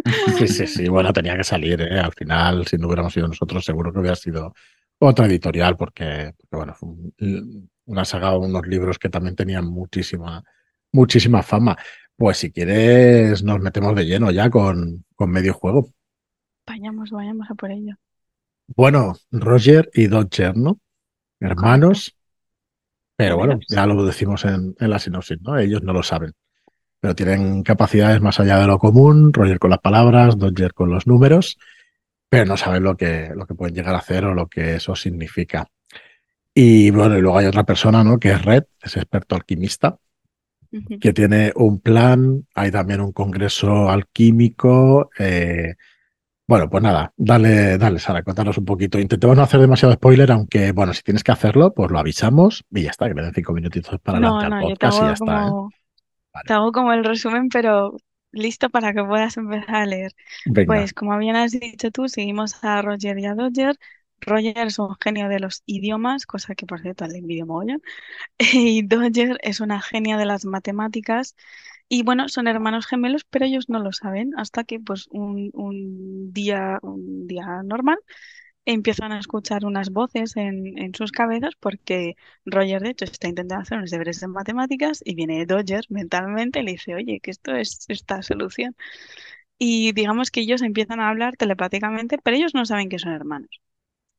[LAUGHS] Sí, sí, sí, bueno, tenía que salir, ¿eh? Al final, si no hubiéramos sido nosotros, seguro que hubiera sido otra editorial, porque, porque, bueno, fue un- una saga, unos libros que también tenían muchísima, muchísima fama. Pues si quieres, nos metemos de lleno ya con, con medio juego. Vayamos, vayamos a por ello. Bueno, Roger y Dodger, ¿no? Hermanos, pero bueno, ya lo decimos en, en la sinopsis, ¿no? Ellos no lo saben, pero tienen capacidades más allá de lo común, Roger con las palabras, Dodger con los números, pero no saben lo que, lo que pueden llegar a hacer o lo que eso significa. Y bueno, y luego hay otra persona, ¿no? Que es Red, es experto alquimista, que tiene un plan, hay también un congreso alquímico. eh, bueno, pues nada, dale, dale, Sara, contanos un poquito. Intentemos no hacer demasiado spoiler, aunque bueno, si tienes que hacerlo, pues lo avisamos y ya está, que le den cinco minutitos para No, adelantar no, yo te podcast y ya está. ¿eh? Vale. te hago como el resumen, pero listo para que puedas empezar a leer. Venga, Pues como bien has dicho tú, seguimos a Roger y a Dodger. Roger es un genio de los idiomas, cosa que por cierto le envidio mogollón. [LAUGHS] Y Dodger es una genia de las matemáticas. Y bueno, son hermanos gemelos, pero ellos no lo saben hasta que pues un, un día, un día normal empiezan a escuchar unas voces en, en sus cabezas porque Roger de hecho está intentando hacer unos deberes de matemáticas y viene Dodger mentalmente y le dice, oye, que esto es esta solución. Y digamos que ellos empiezan a hablar telepáticamente, pero ellos no saben que son hermanos.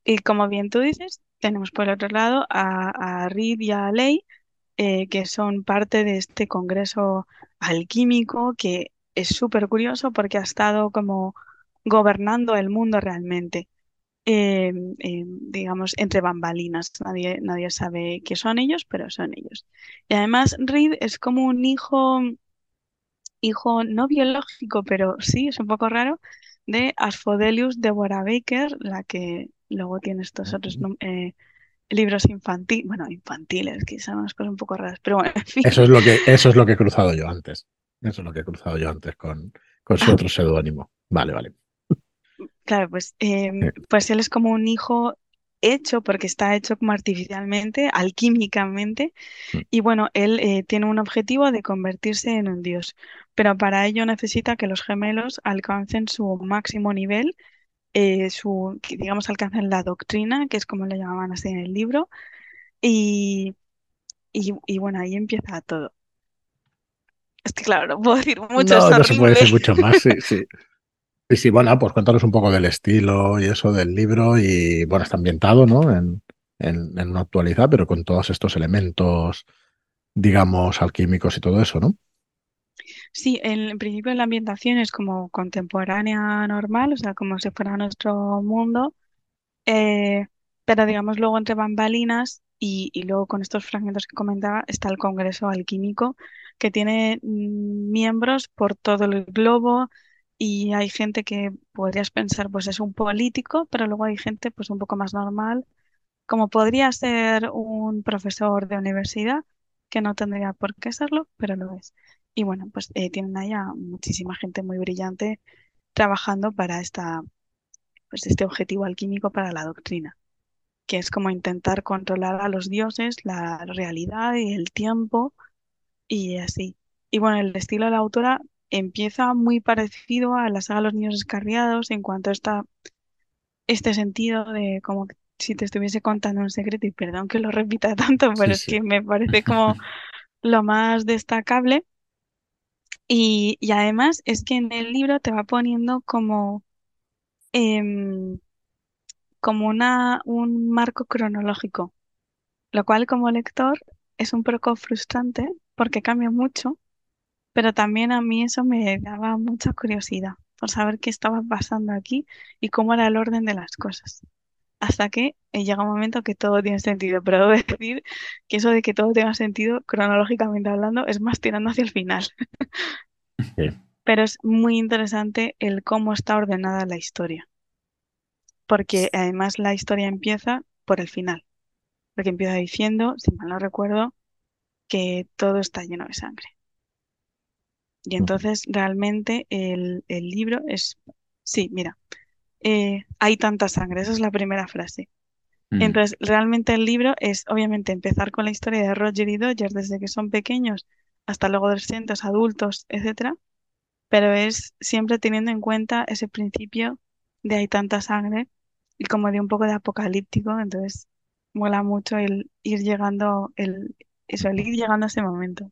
Y como bien tú dices, tenemos por el otro lado a, a Reed y a Ley, eh, que son parte de este congreso alquímico que es súper curioso porque ha estado como gobernando el mundo realmente. Eh, eh, digamos, entre bambalinas. Nadie, nadie sabe qué son ellos, pero son ellos. Y además, Reed es como un hijo, hijo no biológico, pero sí, es un poco raro, de Asphodelius de Baker, la que luego tiene estos otros eh, libros infantiles, bueno, infantiles, son unas cosas un poco raras, pero bueno, en fin. eso es lo que, eso es lo que he cruzado yo antes. Eso es lo que he cruzado yo antes con, con su Ah. otro seudónimo. Vale, vale. Claro, pues, em, Sí. pues él es como un hijo hecho, porque está hecho como artificialmente, alquímicamente, Mm. y bueno, él eh, tiene un objetivo de convertirse en un dios, pero para ello necesita que los gemelos alcancen su máximo nivel, eh, su, que digamos, alcancen la doctrina, que es como le llamaban así en el libro, y, y, y bueno, ahí empieza todo. Es que claro, no puedo decir mucho, no, no se puede decir mucho más, sí, sí. [LAUGHS] Y sí, bueno, pues cuéntanos un poco del estilo y eso del libro y bueno, está ambientado, ¿no? En, en, en una actualidad, pero con todos estos elementos, digamos, alquímicos y todo eso, ¿no? Sí, en principio la ambientación es como contemporánea normal, o sea, como si fuera nuestro mundo, eh, pero digamos luego entre bambalinas y, y luego con estos fragmentos que comentaba está el Congreso Alquímico, que tiene mm, miembros por todo el globo y hay gente que podrías pensar pues es un político, pero luego hay gente pues un poco más normal como podría ser un profesor de universidad, que no tendría por qué serlo, pero lo es. Y bueno, pues eh, tienen ahí a muchísima gente muy brillante trabajando para esta, pues este objetivo alquímico para la doctrina, que es como intentar controlar a los dioses, la realidad y el tiempo y así. Y bueno, el estilo de la autora empieza muy parecido a la saga Los Niños Escarriados en cuanto a esta, este sentido de como si te estuviese contando un secreto, y perdón que lo repita [LAUGHS] tanto, Sí, pero es sí. que me parece como [LAUGHS] lo más destacable. Y, y además es que en el libro te va poniendo como, em, como una, un marco cronológico, lo cual como lector es un poco frustrante porque cambia mucho, pero también a mí eso me daba mucha curiosidad por saber qué estaba pasando aquí y cómo era el orden de las cosas. Hasta que eh, llega un momento que todo tiene sentido. Pero debo [LAUGHS] decir que eso de que todo tenga sentido, cronológicamente hablando, es más tirando hacia el final. Sí. Pero es muy interesante el cómo está ordenada la historia. Porque además la historia empieza por el final. Porque empieza diciendo, si mal no recuerdo, que todo está lleno de sangre. Y entonces realmente el, el libro es... Sí, mira, eh, hay tanta sangre, esa es la primera frase. Mm. Entonces, realmente el libro es obviamente empezar con la historia de Roger y Dodger desde que son pequeños hasta luego adolescentes, adultos, etcétera, pero es siempre teniendo en cuenta ese principio de hay tanta sangre y como de un poco de apocalíptico, entonces mola mucho el ir llegando el eso, el ir llegando a ese momento.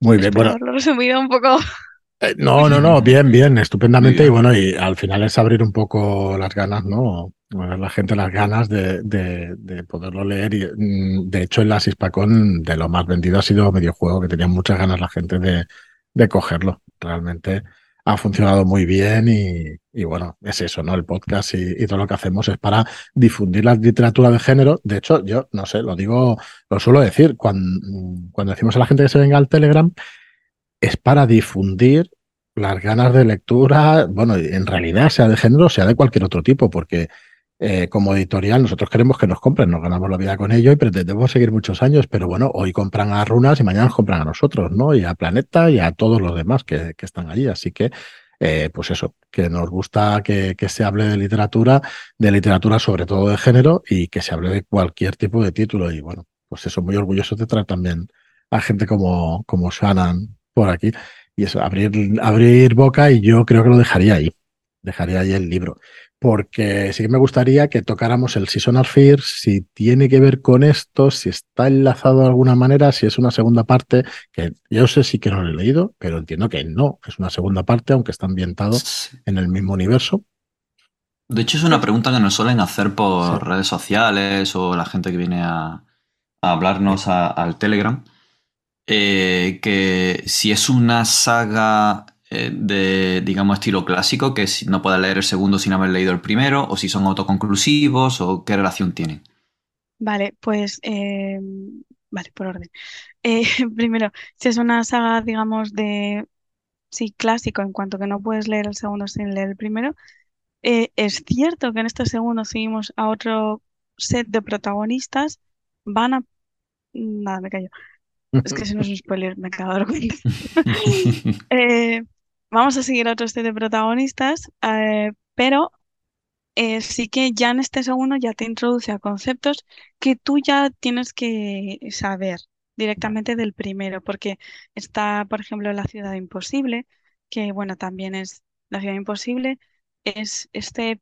Muy bien, Espero bueno, haberlo resumido un poco. [LAUGHS] Eh, No, no, no, bien, bien, estupendamente. Y bueno, y al final es abrir un poco las ganas, ¿no? Bueno, la gente las ganas de, de, de poderlo leer. Y mm, de hecho, en la Sispacón, de lo más vendido ha sido videojuego, que tenía muchas ganas la gente de, de cogerlo. Realmente ha funcionado muy bien y, y bueno, es eso, ¿no? El podcast y, y todo lo que hacemos es para difundir la literatura de género. De hecho, yo no sé, lo digo, lo suelo decir, cuando, cuando decimos a la gente que se venga al Telegram es para difundir las ganas de lectura, bueno, en realidad sea de género, sea de cualquier otro tipo, porque eh, como editorial nosotros queremos que nos compren, nos ganamos la vida con ello y pretendemos seguir muchos años, pero bueno, hoy compran a Runas y mañana nos compran a nosotros, ¿no? Y a Planeta y a todos los demás que, están allí. Así que, eh, pues eso, que nos gusta que, que se hable de literatura, de literatura sobre todo de género y que se hable de cualquier tipo de título. Y bueno, pues eso, muy orgulloso de traer también a gente como, como Shannon por aquí. Y eso, abrir, abrir boca y yo creo que lo dejaría ahí. Dejaría ahí el libro. Porque sí que me gustaría que tocáramos el Seasonal Fear, si tiene que ver con esto, si está enlazado de alguna manera, si es una segunda parte, que yo sé sí que no lo he leído, pero entiendo que no, es una segunda parte, aunque está ambientado en el mismo universo. De hecho, es una pregunta que nos suelen hacer por Sí. redes sociales o la gente que viene a, a hablarnos a- al Telegram. Eh, que si es una saga eh, de, digamos, estilo clásico, que no puedes leer el segundo sin haber leído el primero, o si son autoconclusivos, o qué relación tienen. Vale, pues eh, vale, por orden. Eh, [LAUGHS] primero, si es una saga, digamos, de sí, clásico, en cuanto que no puedes leer el segundo sin leer el primero, eh, es cierto que en este segundo seguimos a otro set de protagonistas. Van a. Nada, me callo. Es que si no es un spoiler, me acabo de dar cuenta. [LAUGHS] Eh, vamos a seguir a otro set de protagonistas, eh, pero eh, sí que ya en este segundo ya te introduce a conceptos que tú ya tienes que saber directamente del primero, porque está, por ejemplo, la ciudad imposible, que bueno, también es la ciudad imposible, es este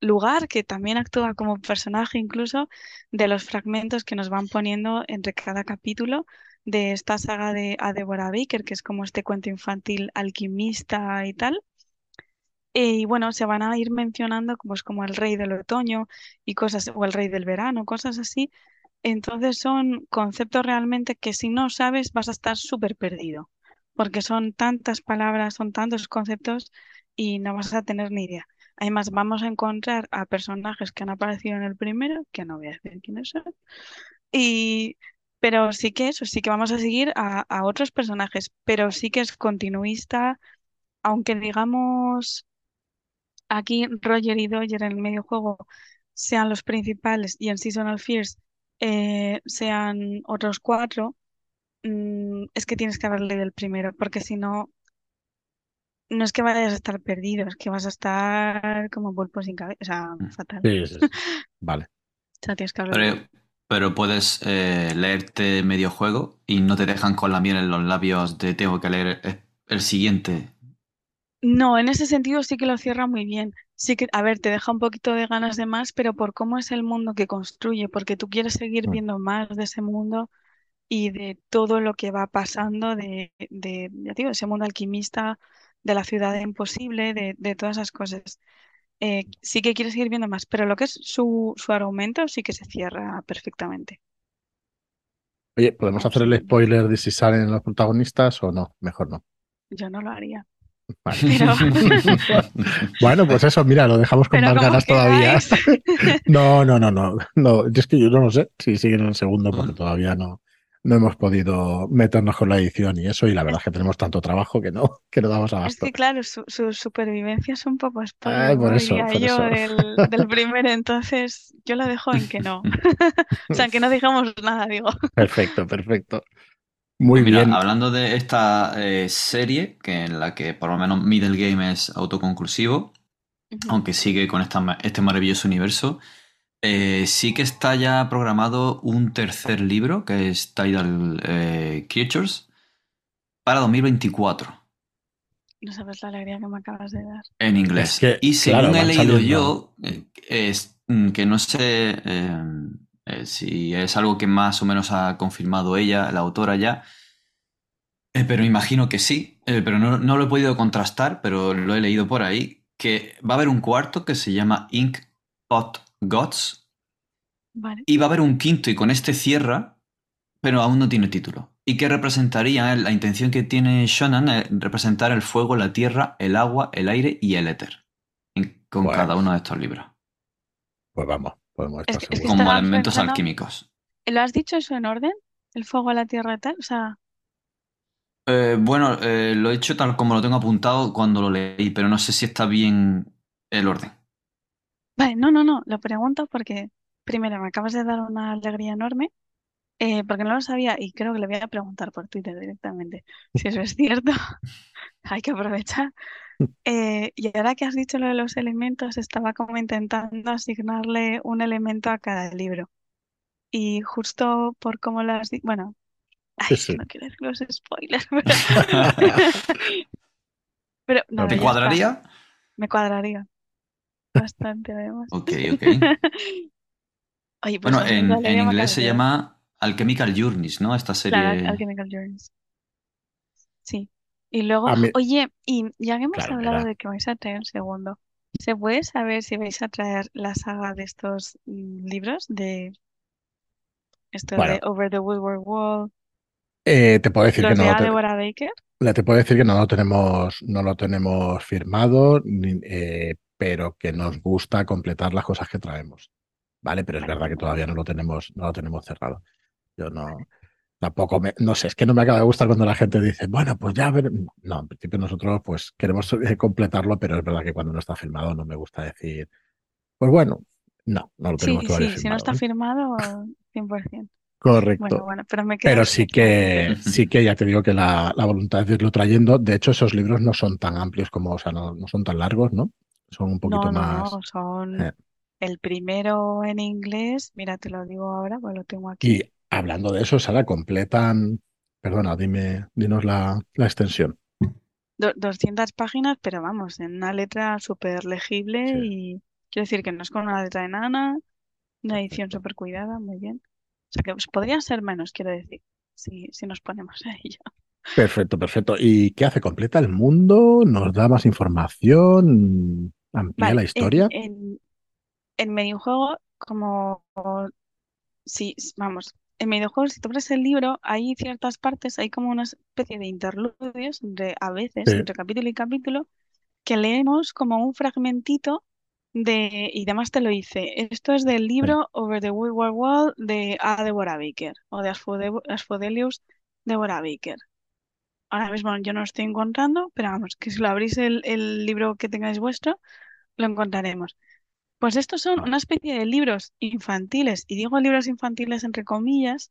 lugar que también actúa como personaje incluso de los fragmentos que nos van poniendo entre cada capítulo de esta saga de A Deborah Baker, que es como este cuento infantil alquimista y tal. Y bueno, se van a ir mencionando como, es como el rey del otoño y cosas, o el rey del verano, cosas así. Entonces son conceptos realmente que si no sabes vas a estar súper perdido, porque son tantas palabras, son tantos conceptos y no vas a tener ni idea. Además, vamos a encontrar a personajes que han aparecido en el primero, que no voy a decir quiénes son, y pero sí que eso, sí que vamos a seguir a, otros personajes, pero sí que es continuista, aunque digamos aquí Roger y Dodger en el medio juego sean los principales y en Seasonal Fears eh, sean otros cuatro, mm, es que tienes que haber leído el primero, porque si no, no es que vayas a estar perdido, es que vas a estar como pulpo sin cabeza, o sea, Mm. fatal. Sí, sí, sí. [LAUGHS] Vale. O sea, tienes que haberlo leído. Pero, pero puedes eh, leerte medio juego y no te dejan con la miel en los labios de tengo que leer el, el siguiente. No, en ese sentido sí que lo cierra muy bien. Sí que, a ver, te deja un poquito de ganas de más, pero por cómo es el mundo que construye, porque tú quieres seguir Mm. viendo más de ese mundo y de todo lo que va pasando de, de ya digo, ese mundo alquimista, de la ciudad imposible, de, de todas esas cosas. Eh, sí que quieres seguir viendo más, pero lo que es su, su argumento sí que se cierra perfectamente. Oye, ¿podemos hacer el spoiler de si salen los protagonistas o no? Mejor no. Yo no lo haría. Vale. Pero, [LAUGHS] Bueno, pues eso, mira, lo dejamos con pero más ganas todavía. [LAUGHS] No, no, no, no. No, yo es que yo no lo sé si siguen en el segundo porque todavía no, no hemos podido meternos con la edición y eso, y la verdad es que tenemos tanto trabajo que no, [LAUGHS] que no damos Es abasto. que claro, su, su supervivencia es un poco Ay, por eso, Diría por yo eso. del, del primero, entonces yo lo dejo en que no. [LAUGHS] O sea, en que no digamos nada, digo. [LAUGHS] Perfecto, perfecto. Muy mira, bien. hablando de esta eh, serie, que en la que por lo menos Middle Game es autoconclusivo, aunque sigue con esta ma- este maravilloso universo, eh, sí que está ya programado un tercer libro, que es Tidal eh, Creatures, para 2024, No sabes la alegría que me acabas de dar. en inglés. Es que, y según claro, he leído saliendo. yo, eh, es mm, que no sé eh, eh, si es algo que más o menos ha confirmado ella, la autora ya, eh, pero imagino que sí, eh, pero no, no lo he podido contrastar, pero lo he leído por ahí, que va a haber un cuarto que se llama Ink Pot Gods Vale. y va a haber un quinto y con este cierra, pero aún no tiene título. Y que representaría, la intención que tiene Shonan, eh, representar el fuego, la tierra, el agua, el aire y el éter, con Bueno. cada uno de estos libros, Pues vamos, podemos Es estar que- es que como elementos pensando- alquímicos. ¿Lo has dicho eso en orden? ¿El fuego, la tierra y tal? O sea, Eh, bueno, eh, lo he hecho tal como lo tengo apuntado cuando lo leí, pero no sé si está bien el orden. Vale, no, no, no, lo pregunto porque primero me acabas de dar una alegría enorme, eh, porque no lo sabía y creo que le voy a preguntar por Twitter directamente si eso es cierto. [LAUGHS] Hay que aprovechar. Eh, y ahora que has dicho lo de los elementos, estaba como intentando asignarle un elemento a cada libro. Y justo por cómo lo has dicho, bueno, [LAUGHS] ay, Sí, es que sí. no quiero decir los spoilers, [LAUGHS] pero, pero no, ¿Te ya está. cuadraría? Me cuadraría bastante además. Ok, [LAUGHS] ok. Oye, pues Bueno, en, inglés se llama Alchemical Journeys, ¿no? Esta Claro, serie. Alchemical Journeys. Sí. Y luego, A mí- oye, y ya que hemos Claro, hablado de que vais a traer un segundo, ¿se puede saber si vais a traer la saga de estos mm, libros de esto Bueno. de Over the Woodward Wall, Eh, te puedo decir que los no de lo A. te- Deborah Baker? le- te puedo decir que no lo tenemos, no lo tenemos firmado, ni- eh, pero que nos gusta completar las cosas que traemos. Vale, pero es verdad que todavía no lo tenemos, no lo tenemos cerrado. Yo no, tampoco me, no sé, es que no me acaba de gustar cuando la gente dice, bueno, pues ya ver. No, en principio nosotros pues queremos [LAUGHS] completarlo, pero es verdad que cuando no está firmado no me gusta decir, pues bueno, no, no lo Sí, tenemos todavía sí, si no firmado. está ¿eh? firmado, 100%. Correcto. Bueno, bueno, pero me Pero sí que, [LAUGHS] sí que ya te digo que la, la voluntad es irlo trayendo. De hecho, esos libros no son tan amplios como, o sea, no, no son tan largos, ¿no? Son un poquito No, no, más. no, son Eh. el primero en inglés, mira, te lo digo ahora, pues lo tengo aquí. Y hablando de eso, Sara, completan. Perdona, dime, dinos la, la extensión. Do- 200 páginas, pero vamos, en una letra súper legible Sí. y quiero decir que no es con una letra enana, una edición súper cuidada, muy bien. O sea que pues, podrían ser menos, quiero decir. si, si nos ponemos a ello. Perfecto, perfecto. ¿Y qué hace? ¿Completa el mundo? ¿Nos da más información? ¿Amplía la historia? En, en, en juego como si, vamos, en videojuegos, si tú abres el libro, hay ciertas partes, hay como una especie de interludios entre, a veces, entre capítulo y capítulo, que leemos como un fragmentito de, y además te lo dice, esto es del libro Over the War Wall de A. de Baker o de Asfodelius de Baker. Ahora mismo yo no lo estoy encontrando, pero vamos, que si lo abrís el, el libro que tengáis vuestro, lo encontraremos. Pues estos son una especie de libros infantiles, y digo libros infantiles entre comillas,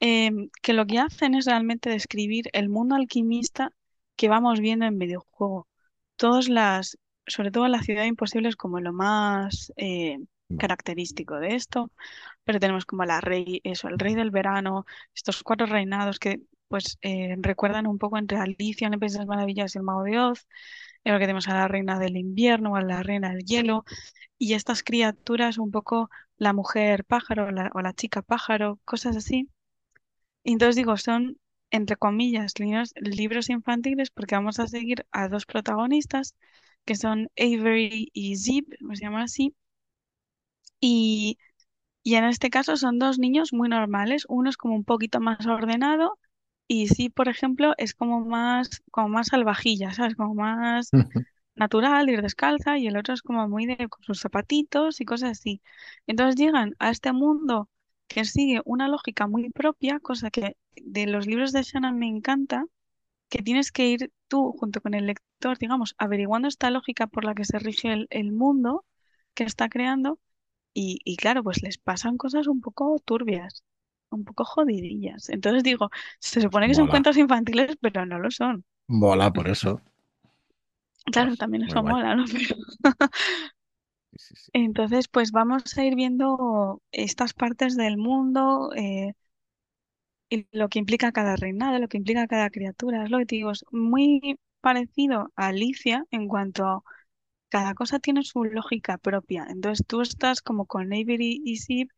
em, que lo que hacen es realmente describir el mundo alquimista que vamos viendo en videojuego. Todas las, sobre todo la ciudad imposible es como lo más eh, característico de esto, pero tenemos como la rey, eso, el rey del verano, estos cuatro reinados que pues eh, recuerdan un poco entre Alicia en el de las Maravillas y el Mago de Oz, en lo que tenemos a la reina del invierno, a la reina del hielo, y estas criaturas, un poco la mujer pájaro o la chica pájaro, cosas así. Y entonces digo, son, entre comillas, libros, libros infantiles porque vamos a seguir a dos protagonistas, que son Avery y Zip, se llaman así. Y, y en este caso son dos niños muy normales. Uno es como un poquito más ordenado y Zip, por ejemplo, es como más, como más salvajilla, ¿sabes? Como más natural, ir descalza, y el otro es como muy de con sus zapatitos y cosas así. Entonces llegan a este mundo que sigue una lógica muy propia, cosa que de los libros de Shannon me encanta, que tienes que ir tú junto con el lector, digamos, averiguando esta lógica por la que se rige el, mundo que está creando, y, y claro, pues les pasan cosas un poco turbias, un poco jodidillas. Entonces digo, se supone que son cuentos infantiles, pero no lo son. Mola por eso. Claro, también eso mola, ¿no? [LAUGHS] Entonces, pues vamos a ir viendo estas partes del mundo eh, y lo que implica cada reinado, lo que implica cada criatura. Es lo que te digo, es muy parecido a Alicia en cuanto a cada cosa tiene su lógica propia. Entonces tú estás como con Avery y Sib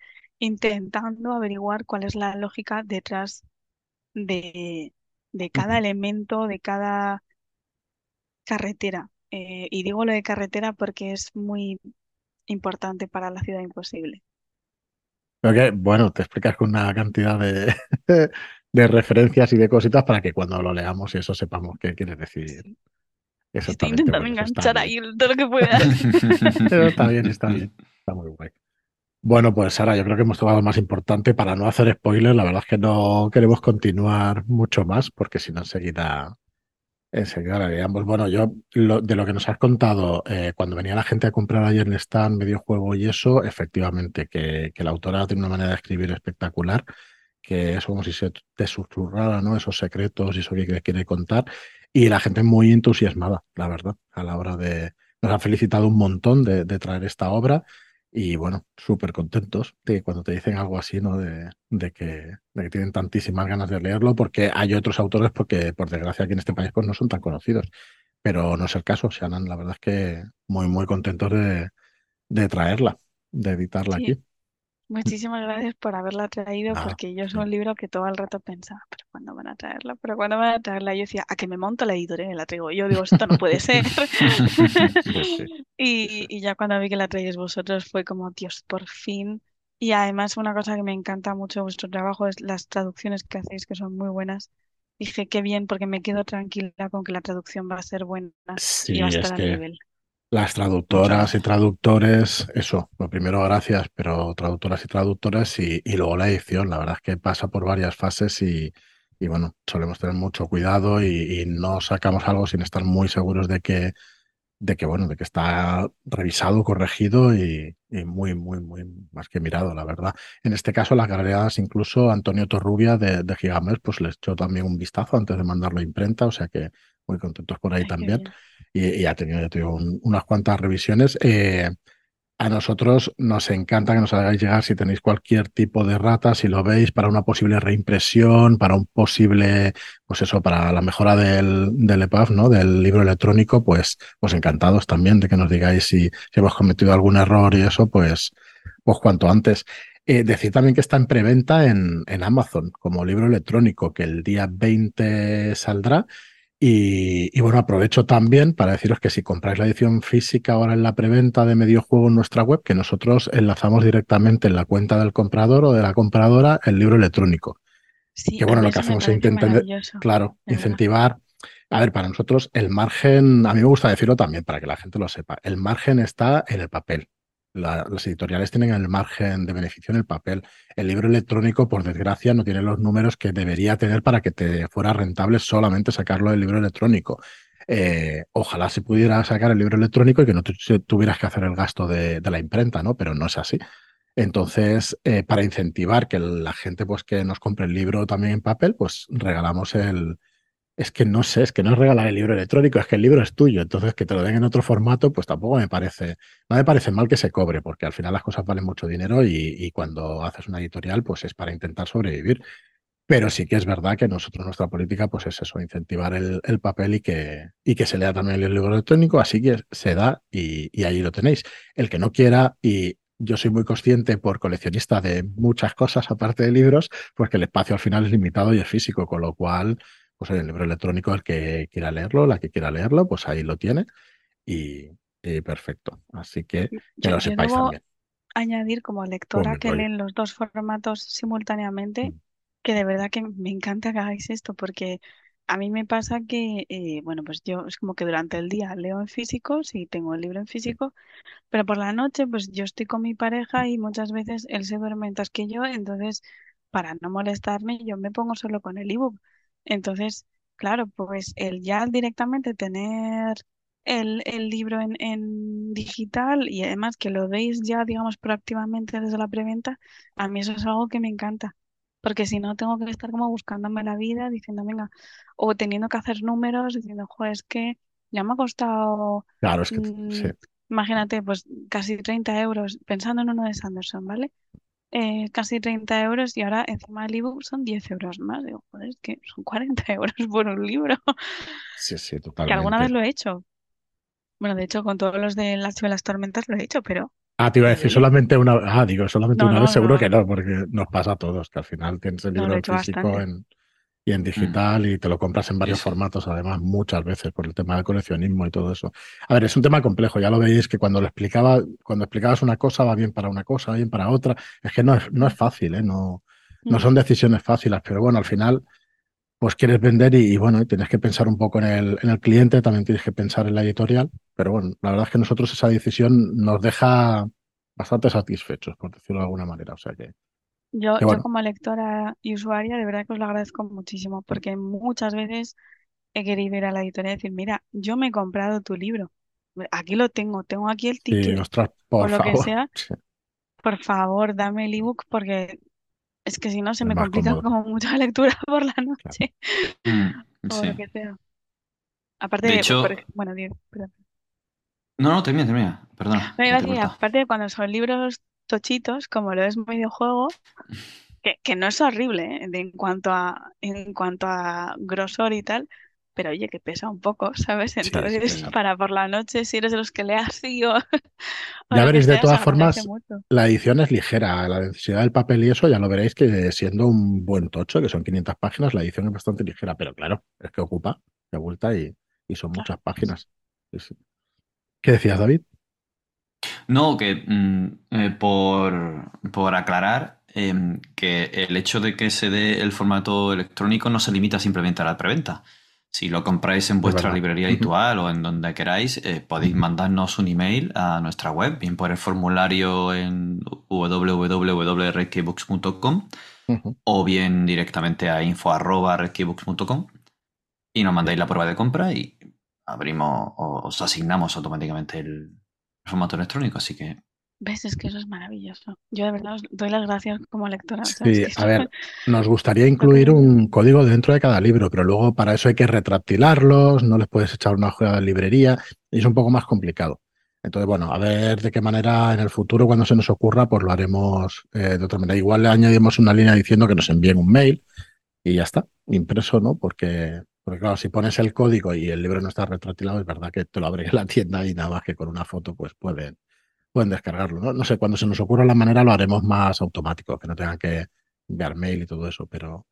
intentando averiguar cuál es la lógica detrás de, de cada elemento, de cada carretera. Eh, y digo lo de carretera porque es muy importante para la ciudad imposible. bueno, te explicas con una cantidad de, [LAUGHS] de, referencias y de cositas para que cuando lo leamos y eso sepamos qué quiere decir. Estoy intentando enganchar ahí todo lo que pueda. [LAUGHS] está bien, está bien. [LAUGHS] Está muy guay. Bueno, pues Sara, yo creo que hemos tomado lo más importante para no hacer spoilers. La verdad es que no queremos continuar mucho más porque si no enseguida Enseguida digamos, bueno, yo de lo que nos has contado, eh, cuando venía la gente a comprar ayer en stand medio juego y eso, efectivamente, que, que, la autora tiene una manera de escribir espectacular, que es como si se te susurrara, ¿no? Esos secretos y eso que quiere contar. Y la gente muy entusiasmada, la verdad, a la hora de... Nos ha felicitado un montón de traer esta obra y bueno, súper contentos de cuando te dicen algo así, ¿no? De, de, que, de, que, tienen tantísimas ganas de leerlo, porque hay otros autores, porque por desgracia aquí en este país pues no son tan conocidos. Pero no es el caso, Shannon, la verdad es que muy, muy contentos de, de traerla, de editarla aquí. Muchísimas gracias por haberla traído, porque yo soy un libro que todo el rato pensaba, pero ¿cuándo van a traerla? Pero ¿cuándo van a traerla? Yo decía, a que me monto la editorial y la traigo. Yo digo, esto no puede ser. [LAUGHS] [LAUGHS] y, y, ya cuando vi que la traéis vosotros fue como, Dios, por fin. Y además una cosa que me encanta mucho de vuestro trabajo es las traducciones que hacéis, que son muy buenas. Dije, qué bien, porque me quedo tranquila con que la traducción va a ser buena y va a estar a nivel. Las traductoras y traductores, eso, lo primero gracias, pero traductoras y traductores y, y, luego la edición, la verdad es que pasa por varias fases y, y bueno, solemos tener mucho cuidado y, y, no sacamos algo sin estar muy seguros de que, de que bueno, de que está revisado, corregido y, muy, muy, muy más que mirado, la verdad. En este caso, las galerías, incluso Antonio Torrubia de, de Gigamesh, pues les echó también un vistazo antes de mandarlo a imprenta, o sea que muy contentos por ahí también. Y, ha tenido, ya unas cuantas revisiones. Eh, a nosotros nos encanta que nos hagáis llegar si tenéis cualquier tipo de rata, si lo veis, para una posible reimpresión, para un posible, pues eso, para la mejora del, del EPUB, ¿no? Del libro electrónico, pues, pues encantados también de que nos digáis si, si hemos cometido algún error y eso, pues, pues cuanto antes. Eh, decir también que está en preventa en, en, Amazon como libro electrónico, que el día 20 saldrá. Y, y, bueno, aprovecho también para deciros que si compráis la edición física ahora en la preventa de Mediojuego en nuestra web, que nosotros enlazamos directamente en la cuenta del comprador o de la compradora el libro electrónico. Sí, que bueno, lo que hacemos es intentar, claro, incentivar. A ver, para nosotros el margen, a mí me gusta decirlo también para que la gente lo sepa, el margen está en el papel las editoriales tienen el margen de beneficio en el papel. El libro electrónico, por desgracia, no tiene los números que debería tener para que te fuera rentable solamente sacarlo del libro electrónico. Eh, ojalá se pudiera sacar el libro electrónico y que no tuvieras que hacer el gasto de, la imprenta, ¿no? Pero no es así. Entonces, eh, para incentivar que la gente pues, que nos compre el libro también en papel, pues regalamos el, es que no sé, es que no es regalar el libro electrónico, es que el libro es tuyo, entonces que te lo den en otro formato, pues tampoco me parece, no me parece mal que se cobre, porque al final las cosas valen mucho dinero y, cuando haces una editorial, pues es para intentar sobrevivir. Pero sí que es verdad que nosotros, nuestra política, pues es eso, incentivar el, papel y que, y que se lea también el libro electrónico, así que se da y, y ahí lo tenéis. El que no quiera, y yo soy muy consciente por coleccionista de muchas cosas aparte de libros, pues que el espacio al final es limitado y es físico, con lo cual pues el libro electrónico, el que quiera leerlo, la que quiera leerlo, pues ahí lo tiene y, perfecto. Así que que lo sepáis también. Añadir como lectora que leen los dos formatos simultáneamente, mm. que de verdad que me encanta que hagáis esto, porque a mí me pasa que, eh, bueno, pues yo es como que durante el día leo en físico, sí tengo el libro en físico, pero por la noche, pues yo estoy con mi pareja y muchas veces él se duerme mientras que yo, entonces para no molestarme, yo me pongo solo con el ebook. Entonces, claro, pues el ya directamente tener el, el libro en, en, digital y además que lo veis ya, digamos, proactivamente desde la preventa, a mí eso es algo que me encanta. Porque si no, tengo que estar como buscándome la vida, diciendo, venga, o teniendo que hacer números, diciendo, joder, es que ya me ha costado, claro, es que, mm, imagínate, pues casi 30 euros pensando en uno de Sanderson, ¿vale? Eh, casi 30 euros y ahora encima del ebook son 10 euros más. Digo, joder, es que son 40 [LAUGHS] euros por un libro. Sí, sí, totalmente. [LAUGHS] Que alguna vez lo he hecho. Bueno, de hecho, con todos los de las de las tormentas lo he hecho, pero. Ah, te iba a decir solamente una Ah, digo, solamente una vez, seguro que no, porque nos pasa a todos, que al final tienes el libro físico en y en mm. digital y te lo compras en varios formatos, además, muchas veces por el tema del coleccionismo y todo eso. A ver, es un tema complejo, ya lo veis que cuando lo explicaba, cuando explicabas una cosa va bien para una cosa, va bien para otra. Es que no es, no es fácil, ¿eh? no, no mm. son decisiones fáciles, pero bueno, al final, pues quieres vender y, bueno, tienes que pensar un poco en el, en el cliente, también tienes que pensar en la editorial, pero bueno, la verdad es que nosotros esa decisión nos deja bastante satisfechos, por decirlo de alguna manera. O sea que yo, yo como lectora y usuaria, de verdad que os lo agradezco muchísimo, porque muchas veces he querido ir a la editorial y decir, mira, yo me he comprado tu libro, aquí lo tengo, tengo aquí el ticket, o lo que sea, [LAUGHS] por favor, dame el ebook, porque es que si no se me complica como mucha lectura [LAUGHS] por la noche, mm, [LAUGHS] o lo que sea. Aparte de, hecho, bueno, Diego, No, no, termina, termina, perdona. aparte de cuando son libros tochitos, como lo es un videojuego, que, que no es horrible ¿eh? en, cuanto a, en cuanto a grosor y tal, pero oye, que pesa un poco, ¿sabes? Entonces, para por la noche, si eres de los que le así o... [LAUGHS] ya veréis, de todas formas, la edición es ligera, la necesidad del papel y eso, ya lo veréis que siendo un buen tocho, que son 500 páginas, la edición es bastante ligera, pero claro, es que ocupa, de vuelta y, y son muchas páginas. ¿Qué decías, David? No, que mm, eh, por, aclarar em, que el hecho de que se dé el formato electrónico no se limita simplemente a la preventa. Si lo compráis en vuestra librería habitual o en donde queráis, eh, podéis mandarnos un email a nuestra web, bien por el formulario en www.redkeybooks.com o bien directamente a info.redkeybooks.com y nos mandáis la prueba de compra y abrimos o os asignamos automáticamente el, formato electrónico, así que... ¿Ves? Es que eso es maravilloso. Yo de verdad os doy las gracias como lectora. Sí, a ver, nos gustaría incluir un código dentro de cada libro, pero luego para eso hay que retractilarlos, no les puedes echar una hoja de librería y es un poco más complicado. Entonces, bueno, a ver de qué manera en el futuro, cuando se nos ocurra, pues lo haremos eh, de otra manera. Igual le añadimos una línea diciendo que nos envíen un mail y ya está, impreso, ¿no? Porque porque claro, si pones el código y el libro no está retrotilado, es verdad que te lo abre en [LAUGHS] la tienda y nada más que con una foto pues pueden, pueden descargarlo. ¿no? no sé, cuando se nos ocurra la manera lo haremos más automático, que no tengan que enviar mail y todo eso, pero,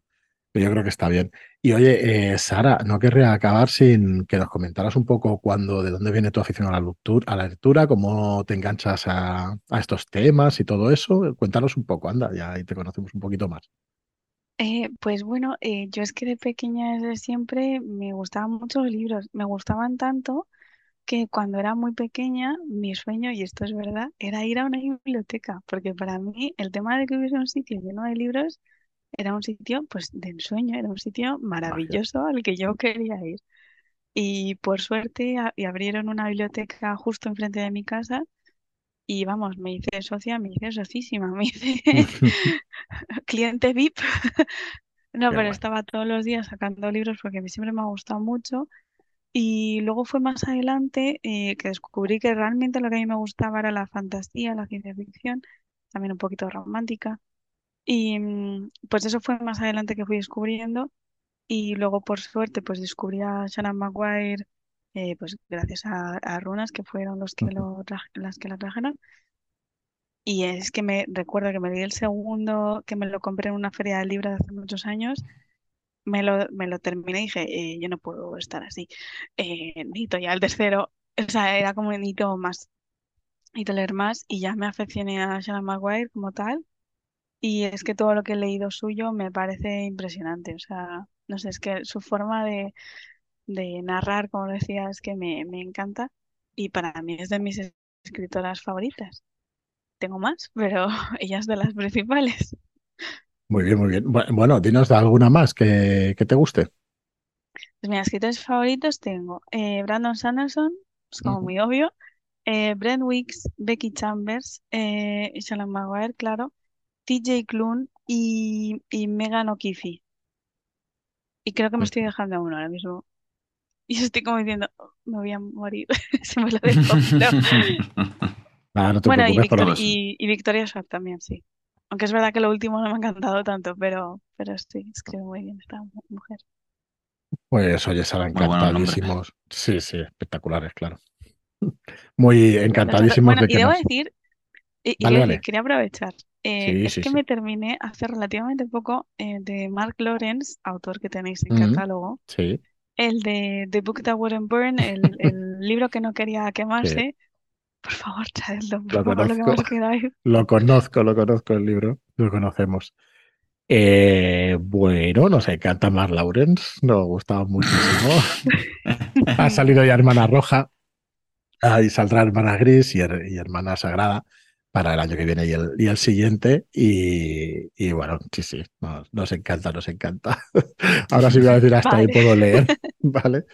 pero yo creo que está bien. Y oye, eh, Sara, no querría acabar sin que nos comentaras un poco cuándo, de dónde viene tu afición a la lectura, a la lectura cómo te enganchas a, a estos temas y todo eso. Cuéntanos un poco, anda, ya ahí te conocemos un poquito más. Eh, pues bueno, eh, yo es que de pequeña desde siempre me gustaban mucho los libros, me gustaban tanto que cuando era muy pequeña mi sueño, y esto es verdad, era ir a una biblioteca, porque para mí el tema de que hubiese un sitio lleno de libros era un sitio pues de ensueño, era un sitio Magia. maravilloso al que yo quería ir. Y por suerte a- y abrieron una biblioteca justo enfrente de mi casa y vamos, me hice socia, me hice sociísima, me [LAUGHS] hice cliente VIP. [LAUGHS] No, Qué pero estaba todos los días sacando libros porque a mí siempre me ha gustado mucho. Y luego fue más adelante eh, que descubrí que realmente lo que a mí me gustaba era la fantasía, la ciencia ficción, también un poquito romántica. Y mm, pues eso fue más adelante que fui descubriendo. Y luego, por suerte, pues descubrí a Shannon Maguire, eh, pues gracias a, a Runas, que fueron los que lo las que la trajeron. Y es que me recuerdo que me di el segundo, que me lo compré en una feria de hace muchos años me lo, me lo terminé y dije, eh, yo no puedo estar así. Eh, necesito ya el tercero. O sea, era como necesito más, necesito leer más y ya me aficioné a Shannon Maguire como tal. Y es que todo lo que he leído suyo me parece impresionante. O sea, no sé, es que su forma de, de narrar, como decía, es que me, me encanta. Y para mí es de mis es- escritoras favoritas. Tengo más, [LAUGHS] pero ella es de las principales. Muy bien, muy bien. Bu- Bueno, dinos alguna más que, que te guste. Pues mira, escritores favoritos tengo eh, Brandon Sanderson, es como muy obvio. eh, Brent Weeks, Becky Chambers, eh, Shalon Maguire, claro, TJ Klune y, y Megan O'Keefe. Y creo que me estoy dejando uno ahora mismo. Y estoy como diciendo, "Oh, me voy a morir [LAUGHS] si me lo dejo. Pero, Nada, [LAUGHS] no te bueno, y, Victor- y, y Victoria Schwab también, sí. Aunque es verdad que lo último no me ha encantado tanto, pero, pero sí, escribe muy bien esta mu- mujer. pues oye, nombres. encantadísimos. Sí, sí, espectaculares, claro. [LAUGHS] Muy encantadísimos Bueno, de y que debo nos. decir, y, y quería aprovechar. eh, Sí, es sí, que sí. me terminé hace relativamente poco eh, de Mark Lawrence, autor que tenéis en Mm, catálogo, sí, el de The Book That Wouldn't Burn, el, el [LAUGHS] libro que no quería sí. quemarse. Por favor, traedlo, por Lo favor, lo que conozco, más queráis. [LAUGHS] lo conozco, lo conozco el libro. Lo conocemos. Eh, bueno, nos encanta Mark Lawrence, nos gustaba muchísimo. [LAUGHS] Ha salido ya Hermana Roja, ahí saldrá Hermana Gris y, Her- y Hermana Sagrada para el año que viene y el, y el siguiente. Y, y bueno, sí, sí, nos, nos encanta, nos encanta. [LAUGHS] Ahora sí voy a decir hasta ahí puedo leer, [LAUGHS] ¿vale?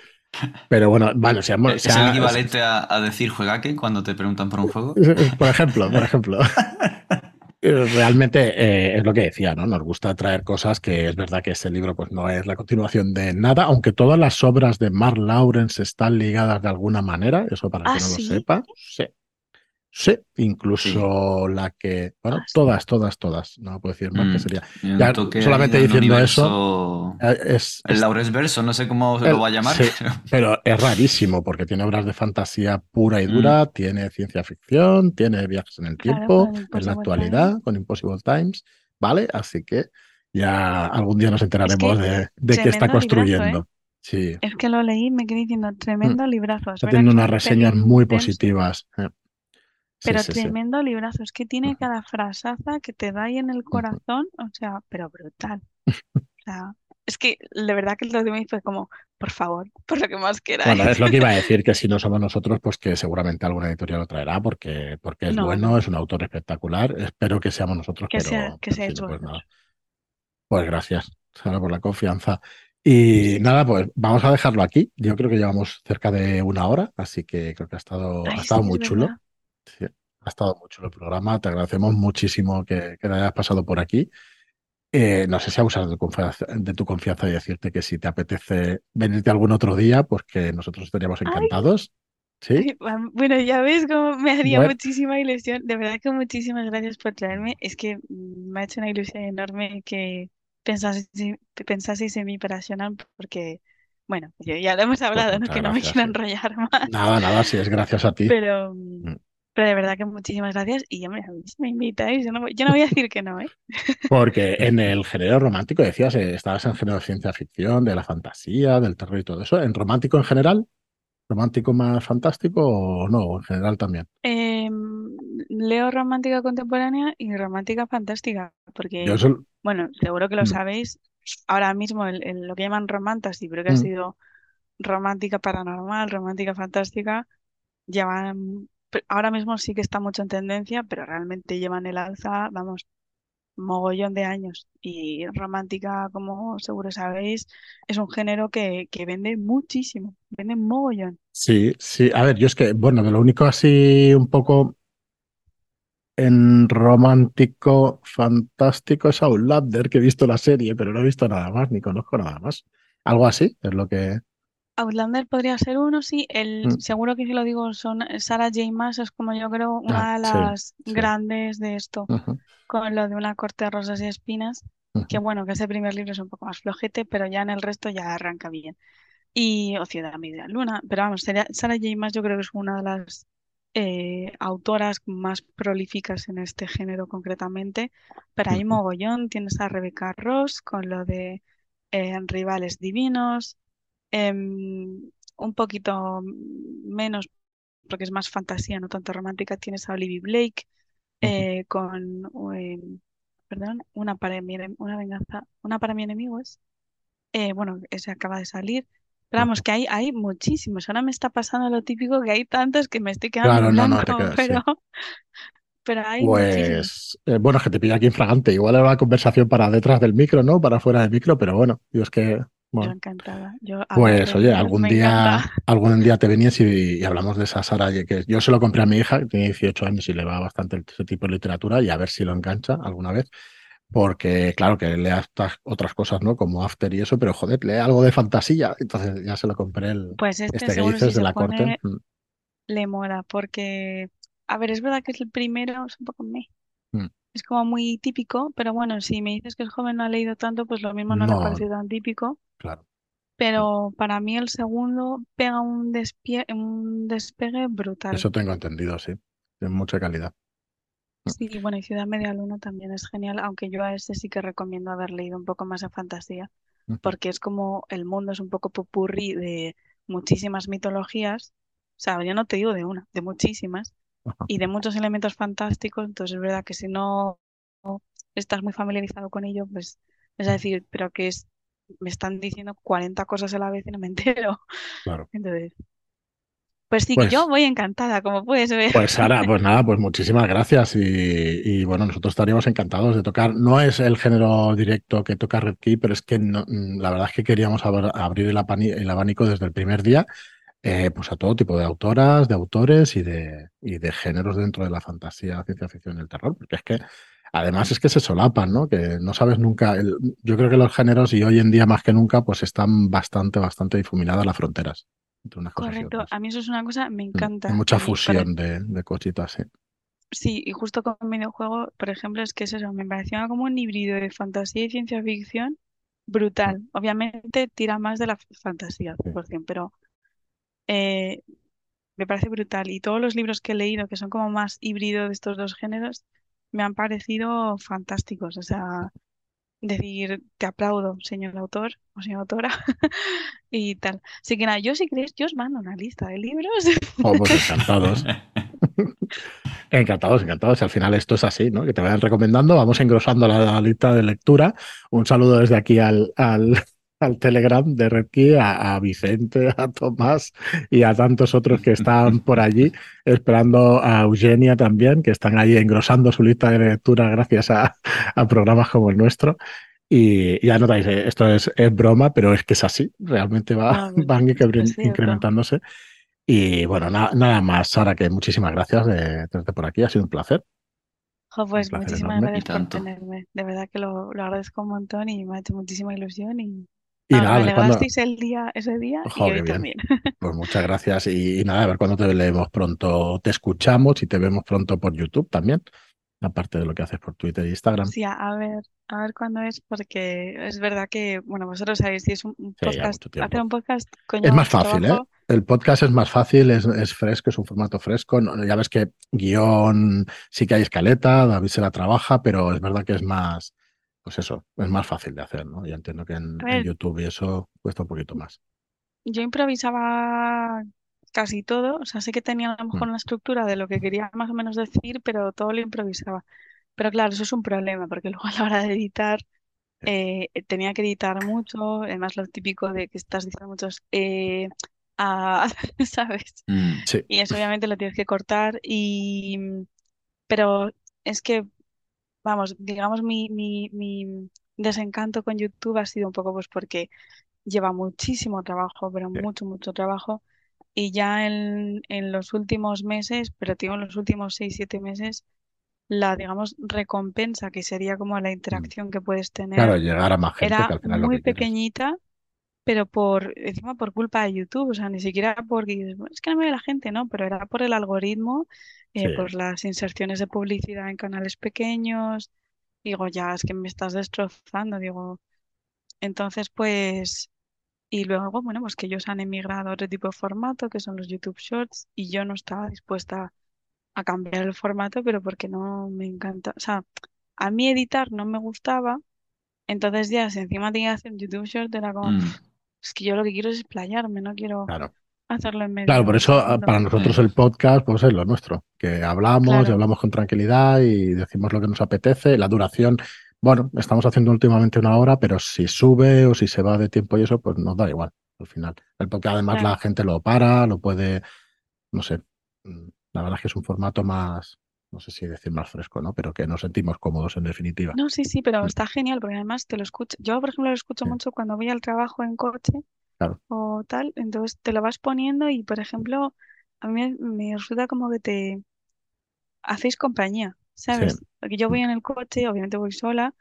Pero bueno, vale, o sea, mo- Es o sea, el equivalente a, a decir juegaque cuando te preguntan por un juego. [LAUGHS] Por ejemplo, por ejemplo. Eh, Realmente eh, es lo que decía, ¿no? Nos gusta traer cosas que es verdad que este libro pues no es la continuación de nada, aunque todas las obras de Mark Lawrence están ligadas de alguna manera, eso para el Ah, que no lo sepa, sí. Sí, incluso la que, bueno, Ah, todas, todas, todas, no puedo decir más que Mm, sería. Ya, solamente diciendo universo- Eh, Es, El es- Laures Verso, no sé cómo se el- lo va a llamar. sí, [LAUGHS] pero- es rarísimo porque tiene obras de fantasía pura y Mm. dura, tiene ciencia ficción, tiene viajes en el Claro, tiempo, con en la actualidad, con Impossible Times, ¿vale? Así que ya algún día nos enteraremos de, de qué está librazo, ¿eh? construyendo. Sí, Es que lo leí y me quedé diciendo, tremendo librazo. Es está teniendo unas un reseñas muy positivas. eh. Pero sí, sí. tremendo librazo. Es que tiene cada frasaza que te da ahí en el corazón, o sea, pero brutal. [LAUGHS] O sea, es que de verdad que lo de mí fue como, por favor, por lo que más queráis. Bueno, es lo que iba a [LAUGHS] decir, que si no somos nosotros, pues que seguramente alguna editorial lo traerá, porque, porque es No, bueno, no. es un autor espectacular. Espero que seamos nosotros, Que pero, sea, que si no, pues nada. Pues gracias, Sara, por la confianza. Y nada, pues vamos a dejarlo aquí. Yo creo que llevamos cerca de una hora, así que creo que ha estado, Ay, ha estado sí, muy es chulo. verdad. Sí, ha estado muy chulo el programa. Te agradecemos muchísimo que, que te hayas pasado por aquí. Eh, no sé si abusar de tu confianza, de tu confianza y decirte que si te apetece venirte algún otro día, pues que nosotros estaríamos Ay. encantados. ¿Sí? Ay, Bueno, ya ves cómo me haría Bueno. muchísima ilusión. De verdad que muchísimas gracias por traerme. Es que me ha hecho una ilusión enorme que pensaseis, pensaseis en mí para Shonan, porque, bueno, ya lo hemos hablado, ¿no? Que no me quiero sí. enrollar más. Nada, nada, si es gracias a ti. Pero, Mm. Pero de verdad que muchísimas gracias y hombre, a mí si me invitáis, yo no, voy- yo no voy a decir que no, ¿eh? [LAUGHS] Porque en el género romántico decías, eh, estabas en género de ciencia ficción, de la fantasía, del terror y todo eso. ¿En romántico en general? ¿Romántico más fantástico o no? En general también. Em, leo romántica contemporánea y romántica fantástica, Yo porque, bueno, seguro que lo Mm, sabéis, ahora mismo el- el- lo que llaman romantasy, pero que ha mm, sido romántica paranormal, romántica fantástica, llevan, pe- ahora mismo sí que está mucho en tendencia, pero realmente llevan el alza, vamos, mogollón de años. Y romántica, como seguro sabéis, es un género que, que vende muchísimo, vende mogollón. Sí, sí. A ver, yo es que, bueno, de lo único así un poco en romántico fantástico es Outlander, que he visto la serie, pero no he visto nada más, ni conozco nada más. Algo así es lo que. Outlander podría ser uno, sí. El, Mm. seguro que si lo digo son Sarah J. Maas, es como yo creo Ah, una de sí, las sí. grandes de esto, Ujú, con lo de una corte de rosas y espinas, que ujú, bueno, que ese primer libro es un poco más flojete, pero ya en el resto ya arranca bien. Y O Ciudad Media Luna, pero vamos, Sarah J. Maas yo creo que es una de las eh, autoras más prolíficas en este género concretamente, pero hay ujú. mogollón, tienes a Rebecca Ross con lo de eh, Rivales Divinos. Em, un poquito menos, porque es más fantasía, no tanto romántica, tienes a Olivia Blake eh, con, em, perdón, una para mi, una venganza, una para mi enemigo es, eh, bueno, ese acaba de salir. Pero vamos, que hay, hay muchísimos. Ahora me está pasando lo típico que hay tantos que me estoy quedando Claro, no, no, te quedas, sí. pero, [LAUGHS] pero hay. Pues, eh, bueno, es que te pilla aquí infragante. Igual era una conversación para detrás del micro, ¿no? Para fuera del micro, pero bueno, yo es que, Yo bueno, encantada. Yo hablar pues oye, algún me día, encanta. algún día te venías y, y hablamos de esa Sara, que yo se lo compré a mi hija, que tiene 18 años y le va bastante ese tipo de literatura, y a ver si lo engancha alguna vez. Porque, claro, que lea estas otras cosas, ¿no? Como After y eso, pero joder, lee algo de fantasía. Entonces ya se lo compré el, Pues este este que dices si de la corte. pone Mm, le mola, porque, a ver, es verdad que es el primero, es un poco meh. mm. Es como muy típico, pero bueno, si me dices que el joven no ha leído tanto, pues lo mismo no le No, parecido tan típico. claro. Pero para mí el segundo pega un, despie- un despegue brutal. Eso tengo entendido, sí. De mucha calidad. Mm, Sí, bueno, y Ciudad Media Luna también es genial, aunque yo a este sí que recomiendo haber leído un poco más de fantasía, ujú. porque es como el mundo es un poco popurrí de muchísimas mitologías, o sea, yo no te digo de una, de muchísimas, Ajá, y de muchos elementos fantásticos, entonces es verdad que si no estás muy familiarizado con ello, pues es decir, pero que es, me están diciendo 40 cosas a la vez y no me [LAUGHS] entero. claro. Entonces, pues sí, que yo Pues, voy encantada, como puedes ver. pues Sara, pues nada, pues muchísimas gracias. Y, y, bueno, nosotros estaríamos encantados de tocar. No es el género directo que toca Red Key, pero es que no- mm, la verdad es que queríamos abr- abrir el abanico desde el primer día, eh, pues a todo tipo de autoras, de autores y de, y de géneros dentro de la fantasía, ciencia ficción y el terror. Porque es que además es que se solapan, ¿no? Que no sabes nunca. el- yo creo que los géneros, y hoy en día más que nunca, pues están bastante, bastante difuminadas las fronteras entre unas cosas y Correcto, otras. a mí eso es una cosa, me Mm, Hay encanta. mucha Y por, e- fusión de, de cositas, sí. sí, y justo con el videojuego, por ejemplo, es que es eso, me pareció como un híbrido de fantasía y ciencia ficción brutal. Obviamente tira más de la fantasía, sí. 100%, pero eh, me parece brutal. Y todos los libros que he leído, que son como más híbrido de estos dos géneros, me han parecido fantásticos. O sea, decir, te aplaudo, señor autor o señora autora, [LAUGHS] y tal. Así que nada, yo si queréis, yo os mando una lista de libros. Oh, pues [LAUGHS] encantados. [LAUGHS] Encantados, encantados. Al final esto es así, ¿no? Que te vayan recomendando. Vamos engrosando la, la lista de lectura. Un saludo desde aquí al, al, al Telegram de Red Key, a, a Vicente, [LAUGHS] a Tomás y a tantos otros que están por allí, esperando a Eugenia también, que están ahí engrosando su lista de lectura gracias a, a programas como el nuestro. Y ya notáis, eh, esto es, es broma, pero es que es así. Realmente va, No, pues, [LAUGHS] van incrementándose. Y bueno, na- nada más, Sara, que muchísimas gracias de tenerte por aquí. Ha sido un placer. Un pues placer muchísimas enorme. Gracias por tenerme. De verdad que lo, lo agradezco un montón y me ha hecho muchísima ilusión y Y vamos, nada, me alegrasteis el día, ese día y Jo, qué hoy bien. también. [LAUGHS] Pues muchas gracias. Y, y nada, a ver cuándo te leemos pronto, te escuchamos y te vemos pronto por YouTube también. Aparte de lo que haces por Twitter e Instagram. Sí, a, ver, a ver cuándo es, porque es verdad que, bueno, vosotros sabéis, si es un, Sí, podcast, hacer un podcast Es conlleva más fácil, ¿eh? El podcast es más fácil, es, es, fresco, es un formato fresco. Ya ves que guion sí que hay escaleta, David se la trabaja, pero es verdad que es más, pues eso, es más fácil de hacer, ¿no? Yo entiendo que en, en YouTube y eso cuesta un poquito más. Yo improvisaba casi todo, o sea, sé que tenía a lo mejor mm. una estructura de lo que quería más o menos decir, pero todo lo improvisaba. Pero claro, eso es un problema, porque [LAUGHS] luego a la hora de editar eh, tenía que editar mucho, además lo típico de que estás diciendo muchos, eh, [LAUGHS] ¿sabes? Mm. Y eso [LAUGHS] obviamente lo tienes que cortar, y pero es que, vamos, digamos, mi, mi, mi desencanto con YouTube ha sido un poco pues porque lleva muchísimo trabajo, pero mucho, mucho trabajo. Y ya en, en los últimos meses, pero digo en los últimos seis, siete meses, la, digamos, recompensa, que sería como la mm. interacción que puedes tener, Claro, llegar a más gente era que al final lo muy que quieres. pequeñita, pero por, encima por culpa de YouTube, o sea, ni siquiera porque es que no me ve la gente, ¿no? Pero era por el algoritmo, eh, por las inserciones de publicidad en canales pequeños. Digo, ya, es que me estás destrozando, digo. Entonces, pues, y luego, bueno, pues que ellos han emigrado a otro tipo de formato, que son los YouTube Shorts, y yo no estaba dispuesta a cambiar el formato, pero porque no me encanta. O sea, a mí editar no me gustaba, entonces ya, si encima tenía que hacer un YouTube Short, era como, Mm. Es que yo lo que quiero es explayarme, no quiero claro. hacerlo en Claro, por medio eso para nosotros el podcast pues es lo nuestro, que hablamos y hablamos con tranquilidad y decimos lo que nos apetece. La duración, bueno, estamos haciendo últimamente una hora, pero si sube o si se va de tiempo y eso, pues nos da igual al final. El podcast además la gente lo para, lo puede, no sé, mm, la verdad es que es un formato más, no sé si decir más fresco, ¿no? Pero que nos sentimos cómodos en definitiva. No, sí, sí, pero Mm, está genial porque además te lo escucho. Yo, por ejemplo, lo escucho sí, mucho cuando voy al trabajo en coche claro, o tal, entonces te lo vas poniendo y, por ejemplo, a mí me, resulta como que te hacéis compañía, sí, ¿sabes? Porque yo mm, voy en el coche, obviamente voy sola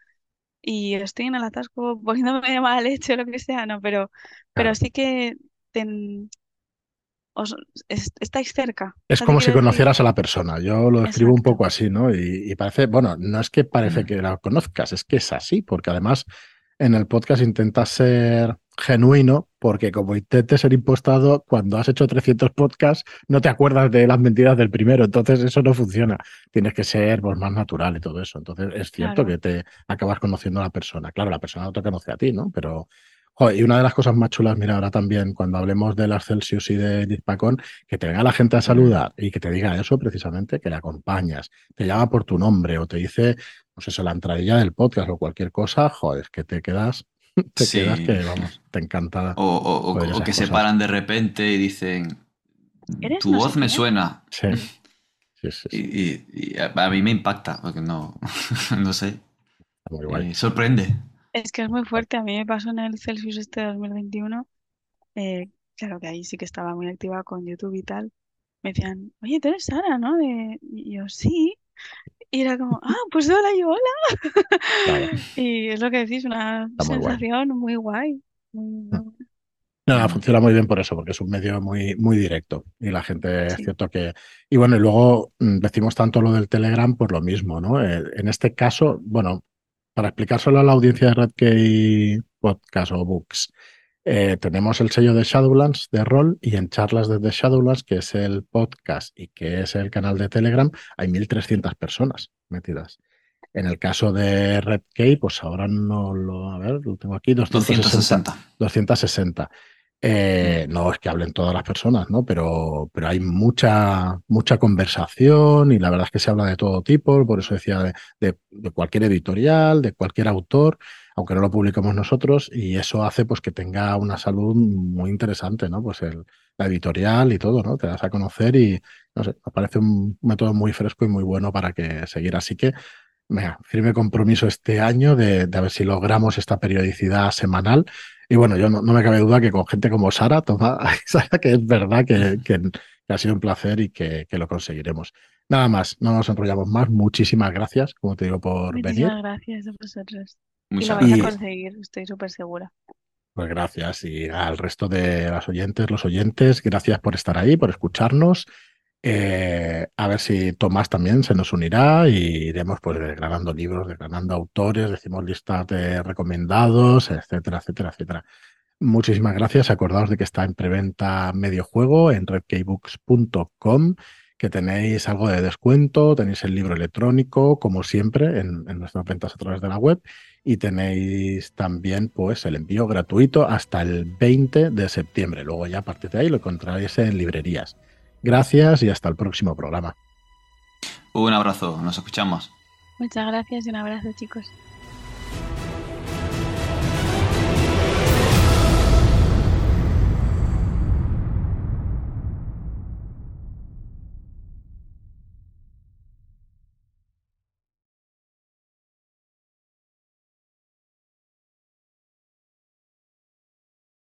y estoy en el atasco [LAUGHS] poniéndome de mala leche o lo que sea, no, pero, pero sí que te- os, es- estáis cerca, Es ¿sabes qué como si decir? conocieras a la persona. Yo lo describo un poco así, ¿no? Y, y parece, bueno, no es que parece que la conozcas, es que es así, porque además en el podcast intentas ser genuino, porque como intentes ser impostado, cuando has hecho 300 podcasts, no te acuerdas de las mentiras del primero, entonces eso no funciona. Tienes que ser pues, más natural y todo eso. Entonces es cierto claro. que te acabas conociendo a la persona. Claro, la persona no te conoce a ti, ¿no? Pero Joder, y una de las cosas más chulas, mira, ahora también, cuando hablemos de las Celsius y de Dispacón, que te venga la gente a saludar y que te diga eso precisamente, que le acompañas, te llama por tu nombre o te dice, pues eso, la entradilla del podcast o cualquier cosa, joder, que te quedas, [LAUGHS] te quedas que, vamos, te encanta O, o- o- que se paran de repente y dicen, ¿Eres tu no voz me suena. Sí, [LAUGHS] sí, sí, Y, sí, y- y a, a mí me impacta, porque no, [LAUGHS] no sé, está muy guay. eh, sorprende. Es que es muy fuerte. A mí me pasó en el Celsius este 2021. eh, claro que ahí sí que estaba muy activa con YouTube y tal. Me decían, oye, tú eres Sara, ¿no? De... Y yo, sí. Y era como, ah, [LAUGHS] pues hola, yo hola. Claro, [LAUGHS] Y es lo que decís, una está muy guay. sensación muy guay. Muy. [LAUGHS] Nada, funciona muy bien por eso, porque es un medio muy, muy directo y la gente es Sí, cierto que... Y bueno, y luego mm, decimos tanto lo del Telegram por lo mismo, ¿no? Eh, en este caso, bueno, para explicárselo a la audiencia de Redkey Podcast o Books, eh, tenemos el sello de Shadowlands de rol y en charlas desde Shadowlands, que es el podcast y que es el canal de Telegram, hay 1.300 personas metidas. En el caso de Redkey, pues ahora no lo... A ver, lo tengo aquí, 260. 260. 260. Eh, no es que hablen todas las personas, ¿no? Pero, pero hay mucha, mucha conversación y la verdad es que se habla de todo tipo, por eso decía de, de- cualquier editorial, de cualquier autor, aunque no lo publicamos nosotros, y eso hace pues que tenga una salud muy interesante, ¿no? Pues el, la editorial y todo, ¿no? Te das a conocer y, no sé, me parece un método muy fresco y muy bueno para que seguir. Así que, venga, firme compromiso este año de, de a ver si logramos esta periodicidad semanal. Y bueno, yo no, no me cabe duda que con gente como Sara, toma, [LAUGHS] Sara, que es verdad que, que- que ha sido un placer y que, que lo conseguiremos. Nada más, no nos enrollamos más. Muchísimas gracias, como te digo, por venir. muchísimas gracias a vosotros. Y lo Muchas vais a conseguir, estoy súper segura. pues gracias. Y al resto de las oyentes, los oyentes, gracias por estar ahí, por escucharnos. Eh, a ver si Tomás también se nos unirá y iremos pues desgranando libros, desgranando autores, decimos listas de recomendados, etcétera, etcétera, etcétera. Muchísimas gracias. Acordaos de que está en preventa medio juego en redkeybooks.com, que tenéis algo de descuento, tenéis el libro electrónico, como siempre, en, nuestras ventas a través de la web, y tenéis también pues, el envío gratuito hasta el 20 de septiembre. Luego ya a partir de ahí lo encontraréis en librerías. Gracias y hasta el próximo programa. Un abrazo, nos escuchamos. Muchas gracias y un abrazo chicos.